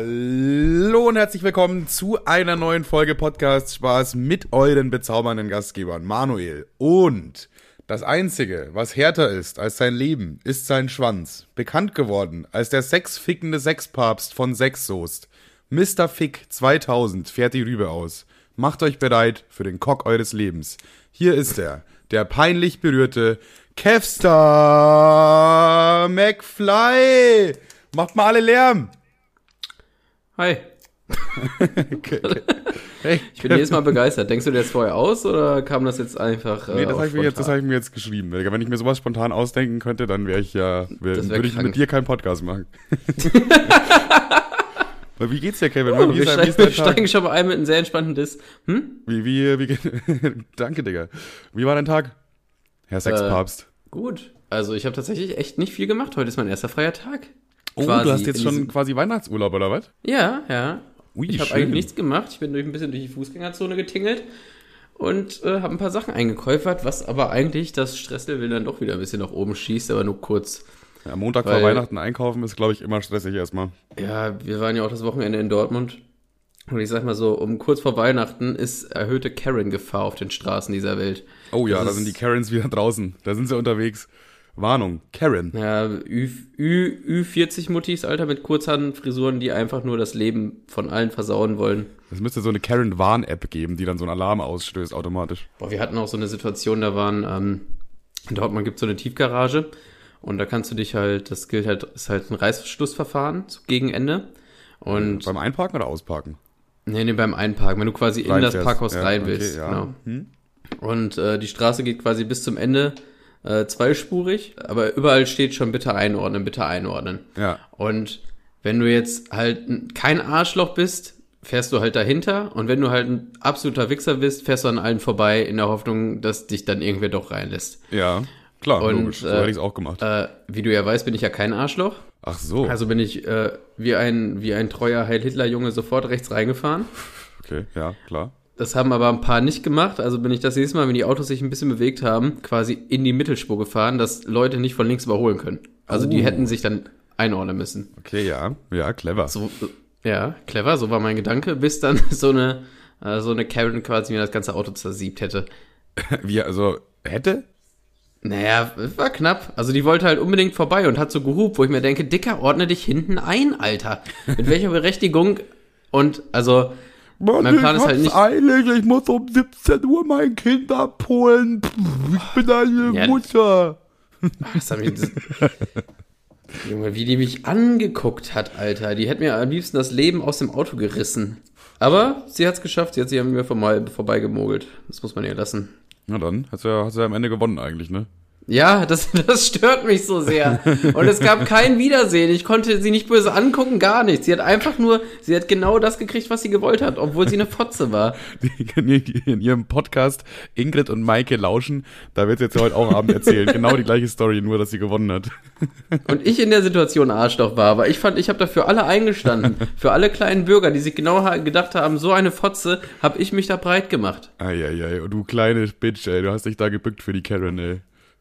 Hallo und herzlich willkommen zu einer neuen Folge Podcast Spaß mit euren bezaubernden Gastgebern Manuel. Und das Einzige, was härter ist als sein Leben, ist sein Schwanz. Bekannt geworden als der sexfickende Sexpapst von Sexsoest. Mr. Fick 2000 fährt die Rübe aus. Macht euch bereit für den Cock eures Lebens. Hier ist er, der peinlich berührte Kevstar McFly. Macht mal alle Lärm. Hi. hey, ich bin jedes Mal begeistert. Denkst du dir das vorher aus oder kam das jetzt einfach? Äh, nee, das habe ich, mir jetzt, hab ich mir jetzt geschrieben. Wenn ich mir sowas spontan ausdenken könnte, dann wäre ich ja, wär, würde ich mit dir keinen Podcast machen. wie geht's dir, Kevin? Oh, wir, steig, wir steigen schon mal ein mit einem sehr entspannten Diss. Hm? Wie, wie, wie geht, Danke, Digga. Wie war dein Tag, Herr Sexpapst? Äh, gut. Also ich habe tatsächlich echt nicht viel gemacht. Heute ist mein erster freier Tag. Oh, du hast jetzt schon quasi Weihnachtsurlaub, oder was? Ja, ja. Ui, ich habe eigentlich nichts gemacht. Ich bin durch ein bisschen durch die Fußgängerzone getingelt und äh, habe ein paar Sachen eingekäufert, was aber eigentlich das Stresslevel dann doch wieder ein bisschen nach oben schießt, aber nur kurz. Ja, Montag weil, vor Weihnachten einkaufen ist, glaube ich, immer stressig erstmal. Ja, wir waren ja auch das Wochenende in Dortmund. Und ich sag mal so, um kurz vor Weihnachten ist erhöhte Karen-Gefahr auf den Straßen dieser Welt. Oh ja, das da sind die Karens wieder draußen. Da sind sie unterwegs. Warnung, Karen. Ja, Ü, Ü, Ü40-Muttis, Alter, mit Kurzhaarfrisuren, die einfach nur das Leben von allen versauen wollen. Es müsste so eine Karen-Warn-App geben, die dann so einen Alarm ausstößt automatisch. Boah, wir hatten auch so eine Situation, da waren, ähm, in Dortmund gibt es so eine Tiefgarage und da kannst du dich halt, das gilt halt, ist halt ein Reißverschlussverfahren gegen Ende. Und beim Einparken oder Ausparken? Nee, nee, beim Einparken, wenn du quasi in das Parkhaus ja, rein willst. Okay, ja. Genau. Hm? Und äh, die Straße geht quasi bis zum Ende äh, zweispurig, aber überall steht schon bitte einordnen, bitte einordnen. Ja. Und wenn du jetzt halt kein Arschloch bist, fährst du halt dahinter und wenn du halt ein absoluter Wichser bist, fährst du an allen vorbei in der Hoffnung, dass dich dann irgendwer doch reinlässt. Ja, klar, und, logisch. So äh, hätte ich es auch gemacht. Äh, wie du ja weißt, bin ich ja kein Arschloch. Ach so. Also bin ich äh, wie ein wie ein treuer Heil Hitler Junge sofort rechts reingefahren. Okay, ja, klar. Das haben aber ein paar nicht gemacht. Also bin ich das nächste Mal, wenn die Autos sich ein bisschen bewegt haben, quasi in die Mittelspur gefahren, dass Leute nicht von links überholen können. Also oh. die hätten sich dann einordnen müssen. Okay, ja, ja, clever. So, ja, clever, so war mein Gedanke, bis dann so eine, äh, so eine Karen quasi mir das ganze Auto zersiebt hätte. Wie, also, hätte? Naja, war knapp. Also die wollte halt unbedingt vorbei und hat so gehupt, wo ich mir denke, Dicker, ordne dich hinten ein, Alter. Mit welcher Berechtigung? Und also, Mann, mein Plan ist halt nicht. Eilig, ich muss um 17 Uhr mein Kind abholen. Ich bin eine ja. Mutter. Das hab ich, das, Junge, wie die mich angeguckt hat, Alter. Die hätte mir am liebsten das Leben aus dem Auto gerissen. Aber sie hat es geschafft, sie hat sich an mir vorbeigemogelt. Das muss man ihr lassen. Na dann, hast du ja, hast du ja am Ende gewonnen eigentlich, ne? Ja, das, das stört mich so sehr. Und es gab kein Wiedersehen. Ich konnte sie nicht böse angucken, gar nichts. Sie hat einfach nur, sie hat genau das gekriegt, was sie gewollt hat, obwohl sie eine Fotze war. Die in ihrem Podcast Ingrid und Maike lauschen, da wird sie jetzt heute auch Abend erzählen. genau die gleiche Story, nur dass sie gewonnen hat. Und ich in der Situation Arschloch war, aber ich fand, ich habe dafür alle eingestanden. Für alle kleinen Bürger, die sich genau gedacht haben, so eine Fotze, habe ich mich da breit gemacht. Eieiei, du kleine Bitch, ey, du hast dich da gebückt für die Karen, ey.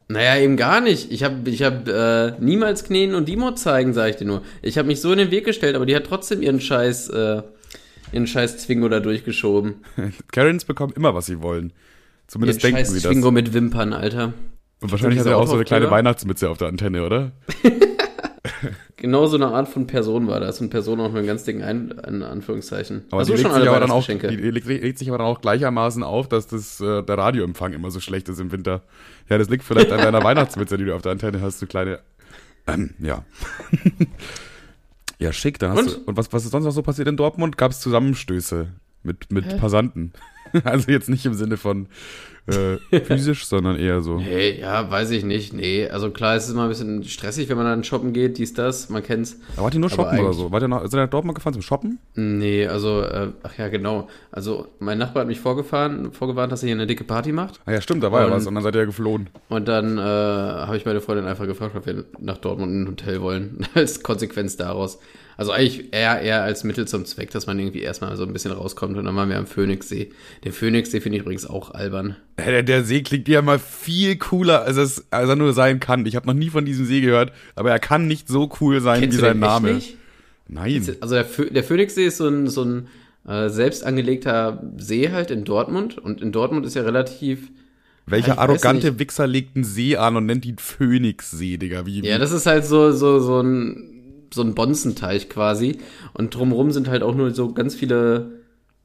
Naja, eben gar nicht. Ich habe ich hab, äh, niemals Kneten und Demo zeigen, sage ich dir nur. Ich habe mich so in den Weg gestellt, aber die hat trotzdem ihren Scheiß, äh, ihren Scheiß Zwingo da durchgeschoben. Karens bekommen immer, was sie wollen. Zumindest ihren denken Scheiß sie das. Zwingo mit Wimpern, Alter. Und wahrscheinlich hat er auch so eine kleine Weihnachtsmütze auf der Antenne, oder? genau so eine Art von Person war das. Und Person auch nur ein ganz dicken Ein in Anführungszeichen. Aber also die schon legt, dann auch, die legt, legt, sich aber dann auch gleichermaßen auf, dass das, äh, der Radioempfang immer so schlecht ist im Winter. Ja, das liegt vielleicht an deiner Weihnachtsmütze, die du auf der Antenne hast, du kleine. Ähm, ja. ja, schick. Dann hast und? Du, und was, was ist sonst noch so passiert in Dortmund? Gab es Zusammenstöße mit, mit Passanten? also jetzt nicht im Sinne von äh, physisch, sondern eher so. Nee, ja, weiß ich nicht. Nee, also klar, es ist immer ein bisschen stressig, wenn man dann shoppen geht, dies, das, man kennt's. Aber wart ihr nur shoppen oder so? Wart ihr noch, seid ihr nach Dortmund gefahren zum Shoppen? Nee, also, äh, ach ja, genau. Also, mein Nachbar hat mich vorgefahren, vorgewarnt, dass er hier eine dicke Party macht. Ah ja, stimmt, da war ja was und dann seid ihr ja geflohen. Und dann äh, habe ich meine Freundin einfach gefragt, ob wir nach Dortmund in ein Hotel wollen, als Konsequenz daraus. Also eigentlich eher, eher als Mittel zum Zweck, dass man irgendwie erstmal so ein bisschen rauskommt und dann waren wir am Phoenixsee. Der Phoenixsee finde ich übrigens auch albern. Der, der See klingt ja mal viel cooler, als, es, als er nur sein kann. Ich habe noch nie von diesem See gehört, aber er kann nicht so cool sein Kennst wie sein Name. Nicht? Nein. Also der, der Phoenixsee ist so ein, so ein äh, selbst angelegter See halt in Dortmund. Und in Dortmund ist ja relativ. Welcher Ja, arrogante. Wichser legt einen See an und nennt ihn Phoenixsee, Digga? Wie, Ja, das ist halt so, so, so ein, so ein Bonzenteich quasi. Und drumrum sind halt auch nur so ganz viele,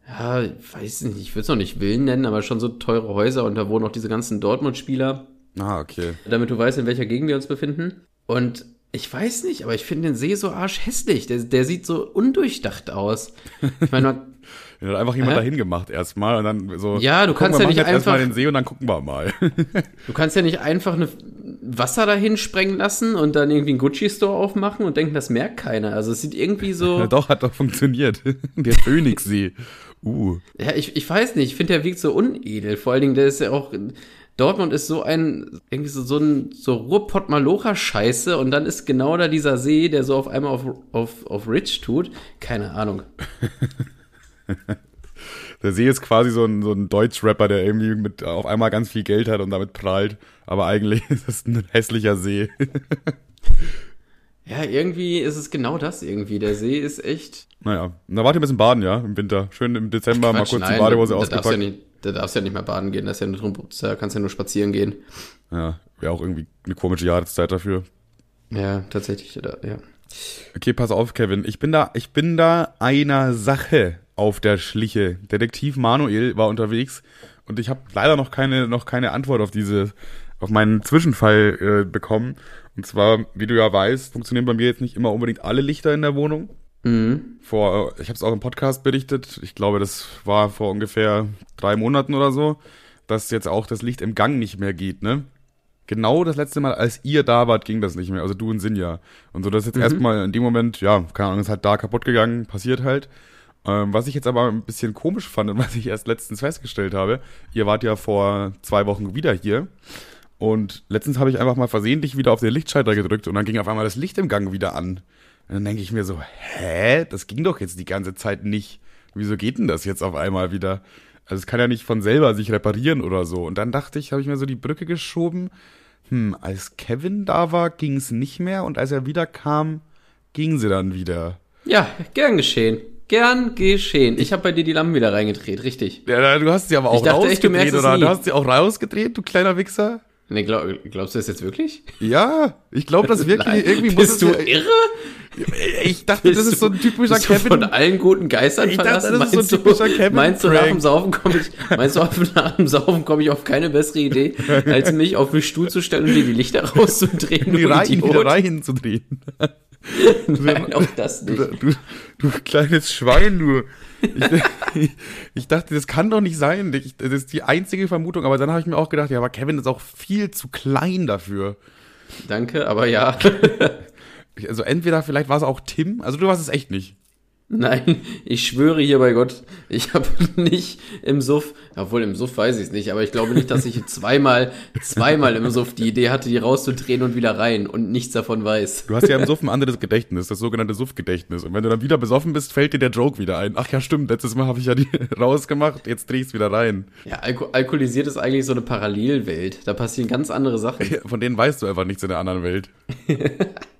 ja, ich weiß nicht, ich würde es noch nicht Villen nennen, aber schon so teure Häuser und da wohnen auch diese ganzen Dortmund-Spieler. Ah, okay. damit du weißt, in welcher Gegend wir uns befinden. Und ich weiß nicht, aber ich finde den See so arschhässlich. Der, der sieht so undurchdacht aus. Ich meine, man, hat einfach jemand Hä? dahin gemacht erstmal und dann so. Ja, du kannst ja nicht einfach- den See und dann gucken wir mal. du kannst ja nicht einfach eine Wasser dahin sprengen lassen und dann irgendwie einen Gucci-Store aufmachen und denken, das merkt keiner. Also es sieht irgendwie Ja, so. doch, hat doch funktioniert. Der Phoenixsee. Uh. Ja, ich, ich weiß nicht, ich finde, der wirkt so unedel. Vor allen Dingen, der ist ja auch. Dortmund ist so ein, irgendwie so, so ein, so Ruhrpott-Malocha-Scheiße und dann ist genau da dieser See, der so auf einmal auf, auf, auf Rich tut. Keine Ahnung. Der See ist quasi so ein, so ein Deutsch-Rapper, der irgendwie mit auf einmal ganz viel Geld hat und damit prahlt. Aber eigentlich ist es ein hässlicher See. Ja, irgendwie ist es genau das irgendwie. Der See ist echt. naja, da wart ihr ein bisschen baden, ja, im Winter. Schön im Dezember mal Quatsch, kurz die nein, Badehose da darfst ausgepackt. ja nicht, da darfst ja nicht mehr baden gehen. Das ist ja nur drum, da kannst ja nur spazieren gehen. Ja, wäre auch irgendwie eine komische Jahreszeit dafür. Ja, tatsächlich, ja. Okay, pass auf, Kevin. Ich bin da, ich bin da einer Sache auf der Schliche. Detektiv Manuel war unterwegs und ich habe leider noch keine, noch keine Antwort auf diese, auf meinen Zwischenfall äh, bekommen. Und zwar, wie du ja weißt, funktionieren bei mir jetzt nicht immer unbedingt alle Lichter in der Wohnung. Mhm. Vor, ich habe es auch im Podcast berichtet. Ich glaube, das war vor ungefähr drei Monaten oder so, dass jetzt auch das Licht im Gang nicht mehr geht, ne? Genau das letzte Mal, als ihr da wart, ging das nicht mehr. Also du und Sinja. Und so, das ist jetzt erstmal in dem Moment, ja, keine Ahnung, ist halt da kaputt gegangen, passiert halt. Ähm, was ich jetzt aber ein bisschen komisch fand und was ich erst letztens festgestellt habe, ihr wart ja vor zwei Wochen wieder hier. Und letztens habe ich einfach mal versehentlich wieder auf den Lichtschalter gedrückt und dann ging auf einmal das Licht im Gang wieder an. Und dann denke ich mir so, hä? Das ging doch jetzt die ganze Zeit nicht. Wieso geht denn das jetzt auf einmal wieder? Also es kann ja nicht von selber sich reparieren oder so. Und dann dachte ich, habe ich mir so die Brücke geschoben. Hm, als Kevin da war, ging es nicht mehr und als er wieder kam, ging sie dann wieder. Ja, gern geschehen. Gern geschehen. Ich habe bei dir die Lampen wieder reingedreht, richtig. Ja, du hast sie aber auch dachte echt, du rausgedreht, oder? Du hast sie auch rausgedreht, du kleiner Wichser? Nee, glaub, glaubst du das jetzt wirklich? Ja, ich glaube das wirklich. Nein. Irgendwie muss Bist du ja, irre? Ich dachte, das Bist ist so ein typischer bist du von Kevin. allen guten Geistern Ich dachte, verlassen? das ist so ein typischer Kevin Meinst du, nach dem Saufen komme ich, meinst du, nach dem Saufen komme ich auf keine bessere Idee, als mich auf den Stuhl zu stellen und dir die Lichter rauszudrehen, Die Reihen wieder reinzudrehen. Nein, auch das Du, nicht. du, du kleines Schwein, du. Ich, ich dachte, das kann doch nicht sein. Ich, das ist die einzige Vermutung. Aber dann habe ich mir auch gedacht, ja, aber Kevin ist auch viel zu klein dafür. Danke, aber ja. Also entweder vielleicht war es auch Tim. Also du warst es echt nicht. Nein, ich schwöre hier bei Gott, ich habe nicht im Suff, obwohl im Suff weiß ich es nicht, aber ich glaube nicht, dass ich zweimal, zweimal im Suff die Idee hatte, die rauszudrehen und wieder rein und nichts davon weiß. Du hast ja im Suff ein anderes Gedächtnis, das sogenannte Suff-Gedächtnis. Und wenn du dann wieder besoffen bist, fällt dir der Joke wieder ein. Ach ja, stimmt, letztes Mal habe ich ja die rausgemacht, jetzt dreh ich's wieder rein. Ja, Alko alkoholisiert ist eigentlich so eine Parallelwelt. Da passieren ganz andere Sachen. Von denen weißt du einfach nichts in der anderen Welt.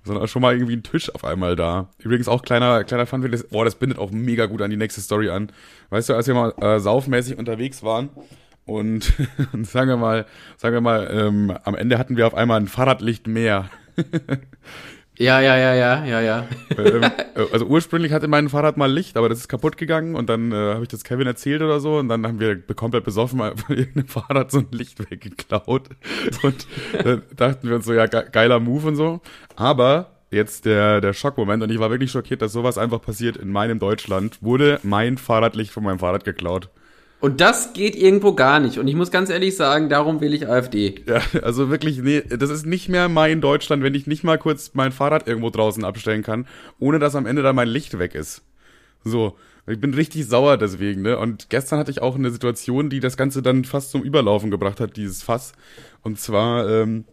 Sondern schon mal irgendwie ein Tisch auf einmal da. Übrigens auch kleiner, kleiner Fun, das, boah, das bindet auch mega gut an die nächste Story an. Weißt du, als wir mal äh, saufmäßig unterwegs waren und, und sagen wir mal, sagen wir mal, ähm, am Ende hatten wir auf einmal ein Fahrradlicht mehr. Ja, ja, ja, ja, ja, ja. ähm, äh, also ursprünglich hatte mein Fahrrad mal Licht, aber das ist kaputt gegangen und dann äh, habe ich das Kevin erzählt oder so und dann haben wir komplett besoffen mal von irgendeinem Fahrrad so ein Licht weggeklaut und dann dachten wir uns so, ja, ge geiler Move und so. Aber jetzt der, der Schockmoment und ich war wirklich schockiert, dass sowas einfach passiert in meinem Deutschland, wurde mein Fahrradlicht von meinem Fahrrad geklaut. Und das geht irgendwo gar nicht. Und ich muss ganz ehrlich sagen, darum will ich AfD. Ja, also wirklich, nee, das ist nicht mehr mein Deutschland, wenn ich nicht mal kurz mein Fahrrad irgendwo draußen abstellen kann, ohne dass am Ende da mein Licht weg ist. So, ich bin richtig sauer deswegen, ne? Und gestern hatte ich auch eine Situation, die das Ganze dann fast zum Überlaufen gebracht hat, dieses Fass. Und zwar ähm,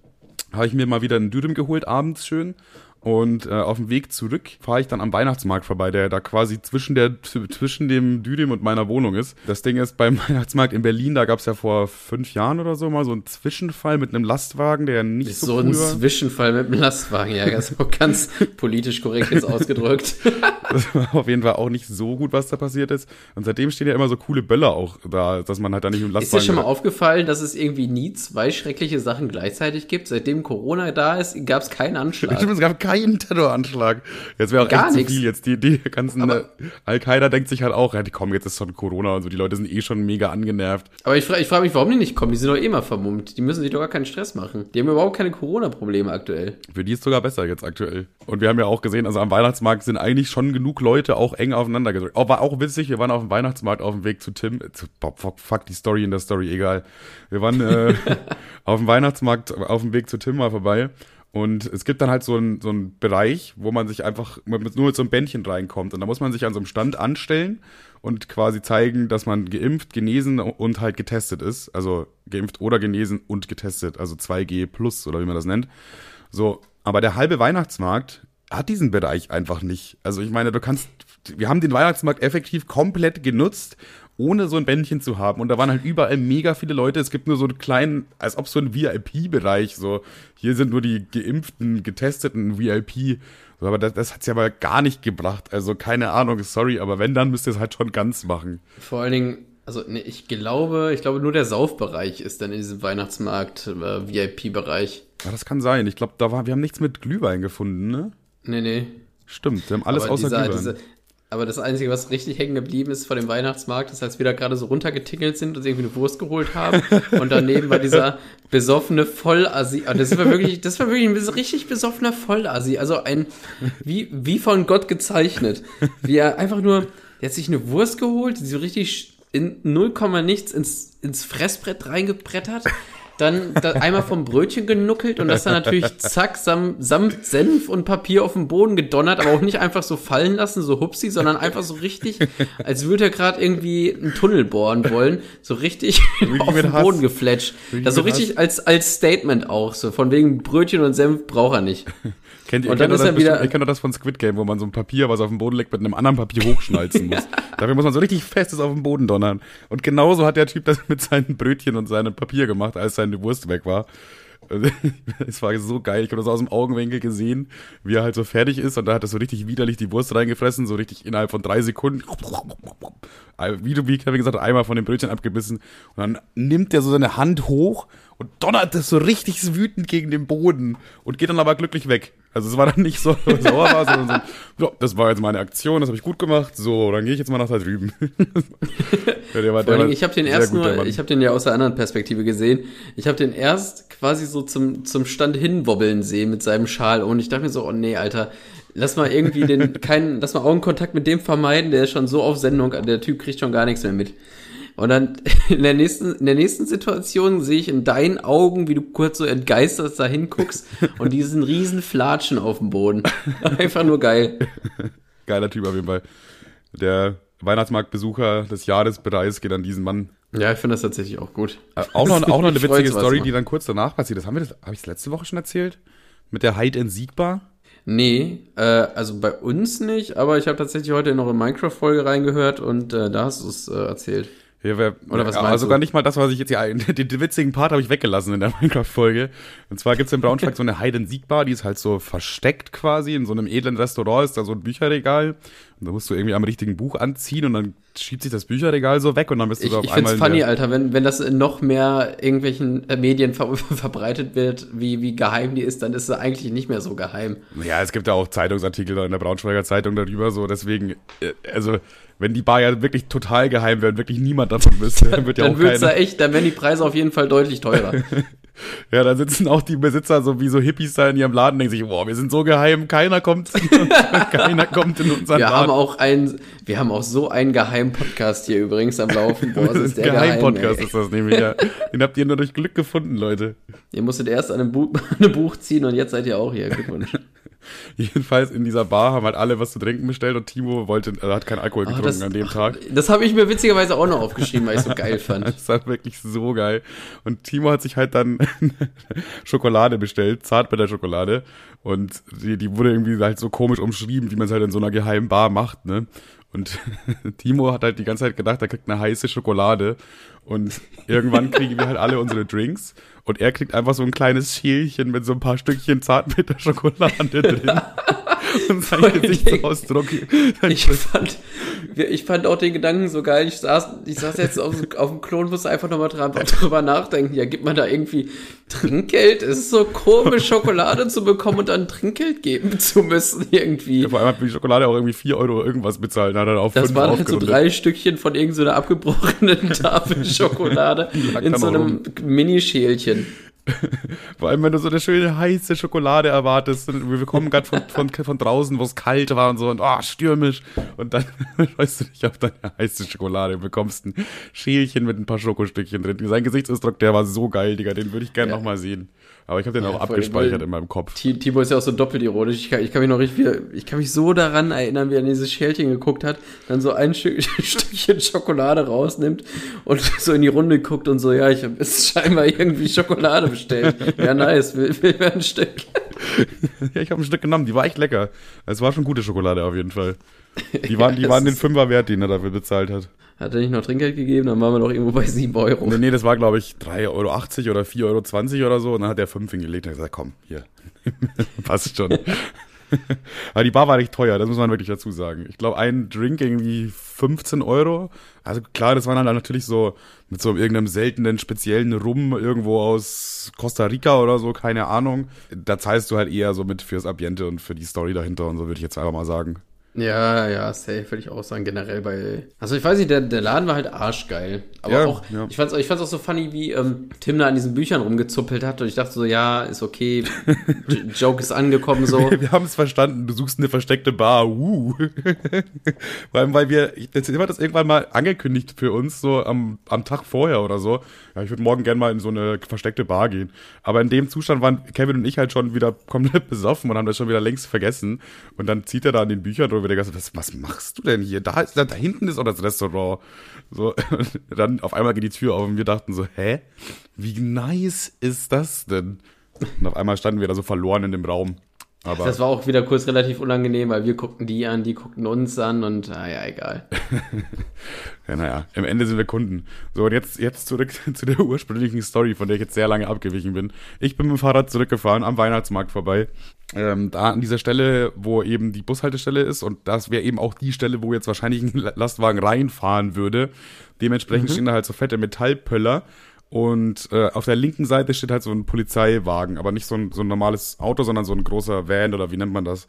habe ich mir mal wieder einen Dürüm geholt, abends schön. Und äh, auf dem Weg zurück fahre ich dann am Weihnachtsmarkt vorbei, der da quasi zwischen, der, zwischen dem Düdem und meiner Wohnung ist. Das Ding ist, beim Weihnachtsmarkt in Berlin, da gab es ja vor fünf Jahren oder so mal so einen Zwischenfall mit einem Lastwagen, der nicht so, So cool ein war. Zwischenfall mit dem Lastwagen, ja, ist auch ganz politisch korrekt jetzt ausgedrückt. Das war auf jeden Fall auch nicht so gut, was da passiert ist. Und seitdem stehen ja immer so coole Böller auch da, dass man halt da nicht im Ist dir Lastwagen... schon mal aufgefallen, dass es irgendwie nie zwei schreckliche Sachen gleichzeitig gibt? Seitdem Corona da ist, gab es keinen Anschlag. Stimmt, es gab keinen Terroranschlag. Jetzt wäre auch Gar echt nix. zu viel jetzt. Die, die ganzen äh, Al-Qaida denkt sich halt auch, ja, die kommen jetzt ist schon Corona und so. Die Leute sind eh schon mega angenervt. Aber ich frage ich frag mich, warum die nicht kommen? Die sind doch eh immer vermummt. Die müssen sich doch gar keinen Stress machen. Die haben überhaupt keine Corona-Probleme aktuell. Für die ist sogar besser jetzt aktuell. Und wir haben ja auch gesehen, also am Weihnachtsmarkt sind eigentlich schon genug Leute auch eng aufeinander gedrückt. Auch, war auch witzig, wir waren auf dem Weihnachtsmarkt auf dem Weg zu Tim. Zu, fuck, fuck die Story in der Story, egal. Wir waren äh, auf dem Weihnachtsmarkt auf dem Weg zu Tim mal vorbei. Und es gibt dann halt so einen so einen Bereich, wo man sich einfach nur mit so einem Bändchen reinkommt. Und da muss man sich an so einem Stand anstellen und quasi zeigen, dass man geimpft, genesen und halt getestet ist. Also geimpft oder genesen und getestet. Also 2G plus oder wie man das nennt. So, aber der halbe Weihnachtsmarkt hat diesen Bereich einfach nicht. Also ich meine, du kannst, wir haben den Weihnachtsmarkt effektiv komplett genutzt, ohne so ein Bändchen zu haben. Und da waren halt überall mega viele Leute. Es gibt nur so einen kleinen, als ob so ein VIP-Bereich, so, hier sind nur die geimpften, getesteten VIP. So, aber das, das hat's ja aber gar nicht gebracht. Also keine Ahnung, sorry, aber wenn, dann müsst ihr es halt schon ganz machen. Vor allen Dingen, also nee, ich glaube, ich glaube nur der Saufbereich ist dann in diesem Weihnachtsmarkt äh, VIP-Bereich. Ja, das kann sein. Ich glaube, da war, wir haben nichts mit Glühwein gefunden, ne? Nee, nee. Stimmt, wir haben alles aber außer dieser, Glühwein. diese, aber das Einzige, was richtig hängen geblieben ist vor dem Weihnachtsmarkt, ist, als wir da gerade so runtergetingelt sind und irgendwie eine Wurst geholt haben. und daneben war dieser besoffene Vollassi. Ah, Das war wirklich, das war wirklich ein richtig besoffener Vollassi. Also ein, wie, wie von Gott gezeichnet. Wie er einfach nur, der hat sich eine Wurst geholt, die so richtig in 0, nichts ins, ins Fressbrett reingebrettert. Dann da einmal vom Brötchen genuckelt und das dann natürlich zack, sam, samt Senf und Papier auf den Boden gedonnert, aber auch nicht einfach so fallen lassen, so hupsi, sondern einfach so richtig, als würde er gerade irgendwie einen Tunnel bohren wollen, so richtig auf den Hass. Boden gefletscht. Das so richtig als, als Statement auch, so von wegen Brötchen und Senf braucht er nicht. Kennt ihr, Und dann ist das er wieder- bestimmt- ihr kennt doch das von Squid Game, wo man so ein Papier, was auf dem Boden liegt, mit einem anderen Papier hochschnalzen muss. Dafür muss man so richtig festes auf den Boden donnern. Und genauso hat der Typ das mit seinen Brötchen und seinem Papier gemacht, als seine Wurst weg war. Es war so geil. Ich habe das aus dem Augenwinkel gesehen, wie er halt so fertig ist und da hat er so richtig widerlich die Wurst reingefressen, so richtig innerhalb von drei Sekunden. Wie du, wie Kevin gesagt hat, einmal von dem Brötchen abgebissen und dann nimmt er so seine Hand hoch und donnert das so richtig wütend gegen den Boden und geht dann aber glücklich weg. Also es war dann nicht so, dass er sauer war, sondern so, ja, das war jetzt meine Aktion, das habe ich gut gemacht, so, dann gehe ich jetzt mal nach da drüben. Ja, war- Dingen, ich habe den erst gut, nur, ich habe den ja aus der anderen Perspektive gesehen. Ich habe den erst quasi so zum, zum Stand hinwobbeln sehen mit seinem Schal und ich dachte mir so, oh nee, Alter, lass mal irgendwie den, keinen, lass mal Augenkontakt mit dem vermeiden, der ist schon so auf Sendung, der Typ kriegt schon gar nichts mehr mit. Und dann in der nächsten, in der nächsten Situation sehe ich in deinen Augen, wie du kurz so entgeistert da hinguckst und diesen riesen Flatschen auf dem Boden. Einfach nur geil. Geiler Typ auf jeden Fall. Der Weihnachtsmarktbesucher des Jahrespreis geht an diesen Mann. Ja, ich finde das tatsächlich auch gut. Äh, Auch noch, auch noch eine witzige Story, die dann kurz danach passiert ist. Haben wir das, habe ich es letzte Woche schon erzählt? Mit der Hide and Siegbar? Nee, äh, also bei uns nicht, aber ich habe tatsächlich heute noch in Minecraft-Folge reingehört und äh, da hast du es äh, erzählt. Ja, wer, Oder was ja, also du? gar nicht mal das, was ich jetzt, ja, den, den witzigen Part habe ich weggelassen in der Minecraft-Folge. Und zwar gibt's in Braunschweig so eine Hide and Siegbar, die ist halt so versteckt quasi. In so einem edlen Restaurant ist da so ein Bücherregal. Und da musst du irgendwie am richtigen Buch anziehen und dann schiebt sich das Bücherregal so weg und dann bist du Ich, da auf ich find's einmal. in funny, der- Alter, wenn, wenn das in noch mehr irgendwelchen äh, Medien ver verbreitet wird, wie, wie geheim die ist, dann ist sie eigentlich nicht mehr so geheim. Ja, es gibt ja auch Zeitungsartikel in der Braunschweiger Zeitung darüber, so deswegen, äh, also wenn die Bar ja wirklich total geheim wäre und wirklich niemand davon wüsste, dann wird ja dann auch wird's da keiner. echt, dann werden die Preise auf jeden Fall deutlich teurer. Ja, da sitzen auch die Besitzer so wie so Hippies da in ihrem Laden, denken sich, boah, wir sind so geheim, keiner kommt, keiner kommt in unseren Wir Laden. haben auch ein, wir haben auch so einen geheimen Podcast hier übrigens am Laufen. Boah, das ist der Geheim-Podcast Geheim, ist das nämlich, ja. Den habt ihr nur durch Glück gefunden, Leute. Ihr musstet erst an einem, Buch, an einem Buch ziehen und jetzt seid ihr auch hier. Glückwunsch. Jedenfalls in dieser Bar haben halt alle was zu trinken bestellt und Timo wollte, er hat keinen Alkohol Ah, getrunken das- an dem Tag. Das habe ich mir witzigerweise auch noch aufgeschrieben, weil ich so geil fand. Das war wirklich so geil. Und Timo hat sich halt dann Schokolade bestellt, Zartbitterschokolade. Und die, die wurde irgendwie halt so komisch umschrieben, wie man es halt in so einer geheimen Bar macht, ne? Und Timo hat halt die ganze Zeit gedacht, er kriegt eine heiße Schokolade. Und irgendwann kriegen wir halt alle unsere Drinks. Und er kriegt einfach so ein kleines Schälchen mit so ein paar Stückchen Zartbitterschokolade drin. Und sein Voll Gesichtsausdruck. Ich fand, ich fand auch den Gedanken so geil. Ich saß, ich saß jetzt auf, auf dem Klon, musste einfach nochmal dran, drüber nachdenken. Ja, gibt man da irgendwie Trinkgeld? Es ist so komisch, Schokolade zu bekommen und dann Trinkgeld geben zu müssen irgendwie. Vor allem hat die Schokolade auch irgendwie 4 Euro irgendwas bezahlt. Hat er auf Das waren halt so drei Stückchen von irgendeiner abgebrochenen Tafel Schokolade in so einem Minischälchen. Vor allem, wenn du so eine schöne heiße Schokolade erwartest. Und wir kommen gerade von, von, von draußen, wo es kalt war und so und oh, stürmisch. Und dann freust du dich auf deine heiße Schokolade und bekommst ein Schälchen mit ein paar Schokostückchen drin. Sein Gesichtsausdruck, der war so geil, Digga. Den würde ich gerne Ja. noch mal sehen. Aber ich habe den auch voll, abgespeichert in meinem Kopf. Ti- Timo ist ja auch so doppelt ironisch. Ich kann, ich kann mich noch richtig, ich kann mich so daran erinnern, wie er in dieses Schälchen geguckt hat, dann so ein Stück, Stückchen Schokolade rausnimmt und so in die Runde guckt und so, ja, ich habe scheinbar irgendwie Schokolade bestellt. Ja, nice, will, will mir ein Stück. Ja, ich habe ein Stück genommen. Die war echt lecker. Es war schon gute Schokolade auf jeden Fall. Die waren, die das waren den Fünfer wert, den er dafür bezahlt hat. Hat er nicht noch Trinkgeld gegeben, dann waren wir noch irgendwo bei 7 Euro. Nee, nee, das war, glaube ich, 3,80 Euro oder 4,20 Euro oder so. Und dann hat er 5 hingelegt und hat gesagt, komm, hier. Passt schon. Aber die Bar war recht teuer, das muss man wirklich dazu sagen. Ich glaube, ein Drink irgendwie 15 Euro. Also klar, das waren dann natürlich so mit so irgendeinem seltenen, speziellen Rum irgendwo aus Costa Rica oder so, keine Ahnung. Da zahlst du halt eher so mit fürs Ambiente und für die Story dahinter und so, würde ich jetzt einfach mal sagen. Ja, ja, safe würde ich auch sagen, generell bei. Also ich weiß nicht, der, der Laden war halt arschgeil. Aber Ja, auch, ja. ich fand's, ich fand's auch so funny, wie ähm, Tim da an diesen Büchern rumgezuppelt hat und ich dachte so, ja, ist okay, Joke ist angekommen so. Wir haben es verstanden, du suchst eine versteckte Bar. Uh. Vor allem, weil wir, ich- jetzt immer das irgendwann mal angekündigt für uns, so am, am Tag vorher oder so. Ich würde morgen gerne mal in so eine versteckte Bar gehen. Aber in dem Zustand waren Kevin und ich halt schon wieder komplett besoffen und haben das schon wieder längst vergessen. Und dann zieht er da an den Büchern drüber wir denken, was, was machst du denn hier? Da, ist, da, da hinten ist auch das Restaurant. So, dann auf einmal geht die Tür auf und wir dachten so, hä? Wie nice ist das denn? Und auf einmal standen wir da so verloren in dem Raum. Aber Das war auch wieder kurz relativ unangenehm, weil wir guckten die an, die guckten uns an und naja, egal. Ja, naja, am Ende sind wir Kunden. So, und jetzt, jetzt zurück zu der ursprünglichen Story, von der ich jetzt sehr lange abgewichen bin. Ich bin mit dem Fahrrad zurückgefahren, am Weihnachtsmarkt vorbei. Ähm, da an dieser Stelle, wo eben die Bushaltestelle ist, und das wäre eben auch die Stelle, wo jetzt wahrscheinlich ein Lastwagen reinfahren würde. Dementsprechend stehen da halt so fette Metallpöller. Und äh, auf der linken Seite steht halt so ein Polizeiwagen, aber nicht so ein, so ein normales Auto, sondern so ein großer Van oder wie nennt man das?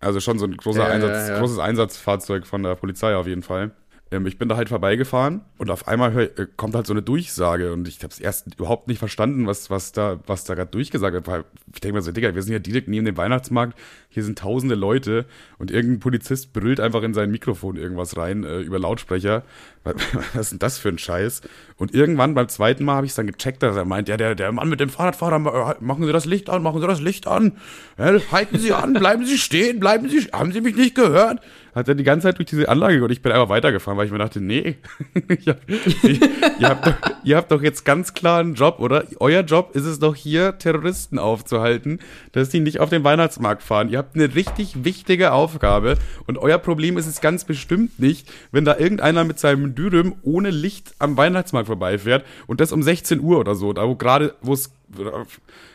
Also schon so ein großer Ja, ja, Einsatz, ja. großes Einsatzfahrzeug von der Polizei auf jeden Fall. Ähm, ich bin da halt vorbeigefahren und auf einmal hör, äh, kommt halt so eine Durchsage und ich habe es erst überhaupt nicht verstanden, was, was da, was da gerade durchgesagt wird. Weil ich denke mir so, Digga, wir sind ja direkt neben dem Weihnachtsmarkt, hier sind tausende Leute und irgendein Polizist brüllt einfach in sein Mikrofon irgendwas rein äh, über Lautsprecher. Was ist denn das für ein Scheiß? Und irgendwann beim zweiten Mal habe ich dann gecheckt, dass er meint, ja, der, der Mann mit dem Fahrradfahrer, ma- machen Sie das Licht an, machen Sie das Licht an. Ja, halten Sie an, bleiben Sie stehen, bleiben Sie, haben Sie mich nicht gehört? Hat er die ganze Zeit durch diese Anlage und ich bin einfach weitergefahren, weil ich mir dachte, nee, ich hab, ihr, ihr, habt doch, ihr habt doch jetzt ganz klar einen Job, oder? Euer Job ist es doch hier, Terroristen aufzuhalten, dass die nicht auf den Weihnachtsmarkt fahren. Ihr habt eine richtig wichtige Aufgabe und euer Problem ist es ganz bestimmt nicht, wenn da irgendeiner mit seinem Dürüm ohne Licht am Weihnachtsmarkt vorbeifährt und das um 16 Uhr oder so, da wo gerade, wo es,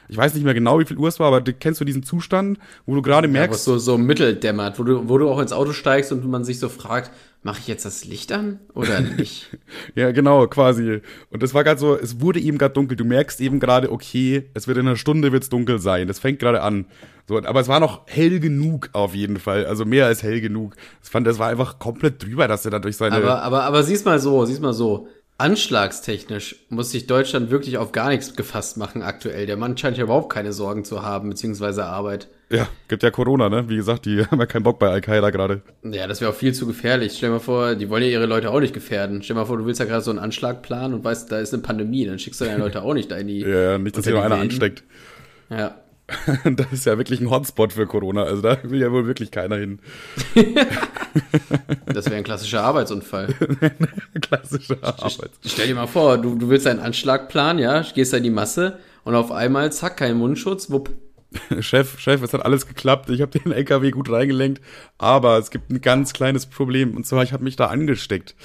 ich weiß nicht mehr genau, wie viel Uhr es war, aber kennst du diesen Zustand, wo du gerade Ja, was merkst, so, so mitteldämmert, wo du, wo du auch ins Auto steigst und man sich so fragt, mache ich jetzt das Licht an oder nicht? Ja, genau, quasi. Und das war gerade so, es wurde eben gerade dunkel. Du merkst eben gerade, okay, es wird in einer Stunde wird's dunkel sein. Das fängt gerade an. So, aber es war noch hell genug auf jeden Fall. Also mehr als hell genug. Ich fand, das war einfach komplett drüber, dass er da durch seine. aber, aber, aber sieh's mal so, sieh's mal so. Anschlagstechnisch muss sich Deutschland wirklich auf gar nichts gefasst machen aktuell. Der Mann scheint ja überhaupt keine Sorgen zu haben, beziehungsweise Arbeit. Ja, gibt ja Corona, ne? Wie gesagt, die haben ja keinen Bock bei Al-Qaida gerade. Ja, das wäre auch viel zu gefährlich. Stell dir mal vor, die wollen ja ihre Leute auch nicht gefährden. Stell dir mal vor, du willst ja gerade so einen Anschlag planen und weißt, da ist eine Pandemie, dann schickst du deine Leute auch nicht da in die. Ja, ja, nicht, dass hier noch einer ansteckt. Ja. das ist ja wirklich ein Hotspot für Corona. Also da will ja wohl wirklich keiner hin. das wäre ein klassischer Arbeitsunfall. klassischer Arbeitsunfall. Stell dir mal vor, du, du willst einen Anschlag planen, ja, gehst da in die Masse und auf einmal, zack, kein Mundschutz, wupp. Chef, Chef, es hat alles geklappt. Ich habe den LKW gut reingelenkt, aber es gibt ein ganz kleines Problem und zwar ich habe mich da angesteckt.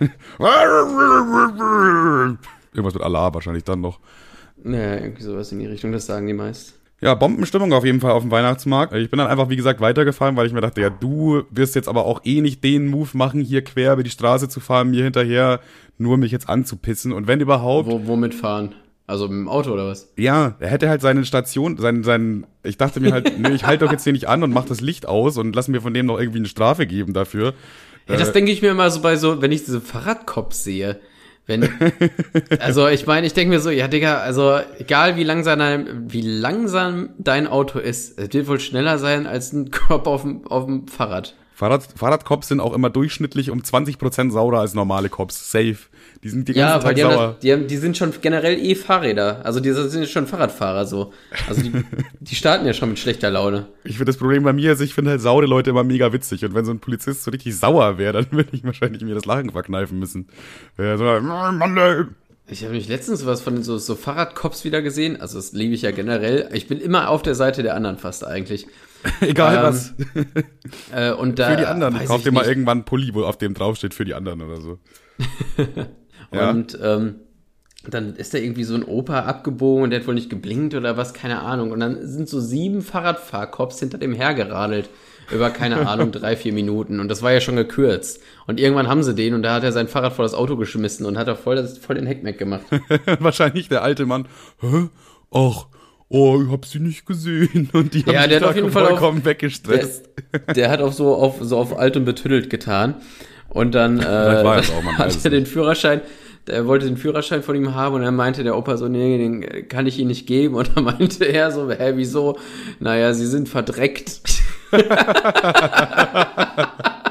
Irgendwas mit Allah wahrscheinlich dann noch. Naja, irgendwie sowas in die Richtung, das sagen die meist. Ja, Bombenstimmung auf jeden Fall auf dem Weihnachtsmarkt. Ich bin dann einfach, wie gesagt, weitergefahren, weil ich mir dachte, ja, du wirst jetzt aber auch eh nicht den Move machen, hier quer über die Straße zu fahren, mir hinterher nur mich jetzt anzupissen. Und wenn überhaupt. Wo, womit fahren? Also mit dem Auto oder was? Ja, er hätte halt seine Station, seinen, seinen, ich dachte mir halt, nö, ich halte doch jetzt hier nicht an und mach das Licht aus und lass mir von dem noch irgendwie eine Strafe geben dafür. Ja, das äh, denke ich mir immer so bei so, wenn ich diese Fahrradcops sehe. Wenn, also ich meine, ich denke mir so, ja Digga, also egal wie langsam, wie langsam dein Auto ist, es wird wohl schneller sein als ein Kopf auf dem, auf dem Fahrrad. Fahrrad, Fahrradcops sind auch immer durchschnittlich um 20% saurer als normale Cops. Safe. Die sind die ganze ja, Tag die sauer. Haben, die, haben, die sind schon generell eh Fahrräder. Also die sind schon Fahrradfahrer so. Also die, die starten ja schon mit schlechter Laune. Ich finde das Problem bei mir ist, ich finde halt saure Leute immer mega witzig. Und wenn so ein Polizist so richtig sauer wäre, dann würde ich wahrscheinlich mir das Lachen verkneifen müssen. Ja, so, Mann, ey. Ich habe mich letztens was von so, so Fahrradcops wieder gesehen. Also das liebe ich ja generell. Ich bin immer auf der Seite der anderen fast eigentlich. Egal ähm, was. Äh, und da, für die anderen. Kauf dir mal irgendwann einen Pulli, wo auf dem draufsteht für die anderen oder so. und ja. ähm, dann ist da irgendwie so ein Opa abgebogen und der hat wohl nicht geblinkt oder was, keine Ahnung. Und dann sind so sieben Fahrradfahrkops hinter dem hergeradelt. Über, keine Ahnung, drei, vier Minuten. Und das war ja schon gekürzt. Und irgendwann haben sie den und da hat er sein Fahrrad vor das Auto geschmissen und hat er voll, das, voll den Heckmeck gemacht. Wahrscheinlich der alte Mann. Hä? Ach, oh, ich hab sie nicht gesehen. Und die haben ja, der hat auf jeden Fall vollkommen auf, weggestresst. Der, der, hat auf so, auf so auf alt und betüttelt getan. Und dann äh, hat er den Führerschein, der wollte den Führerschein von ihm haben und dann meinte der Opa so, nee, den kann ich ihm nicht geben. Und dann meinte er so, hä, wieso? Naja, sie sind verdreckt.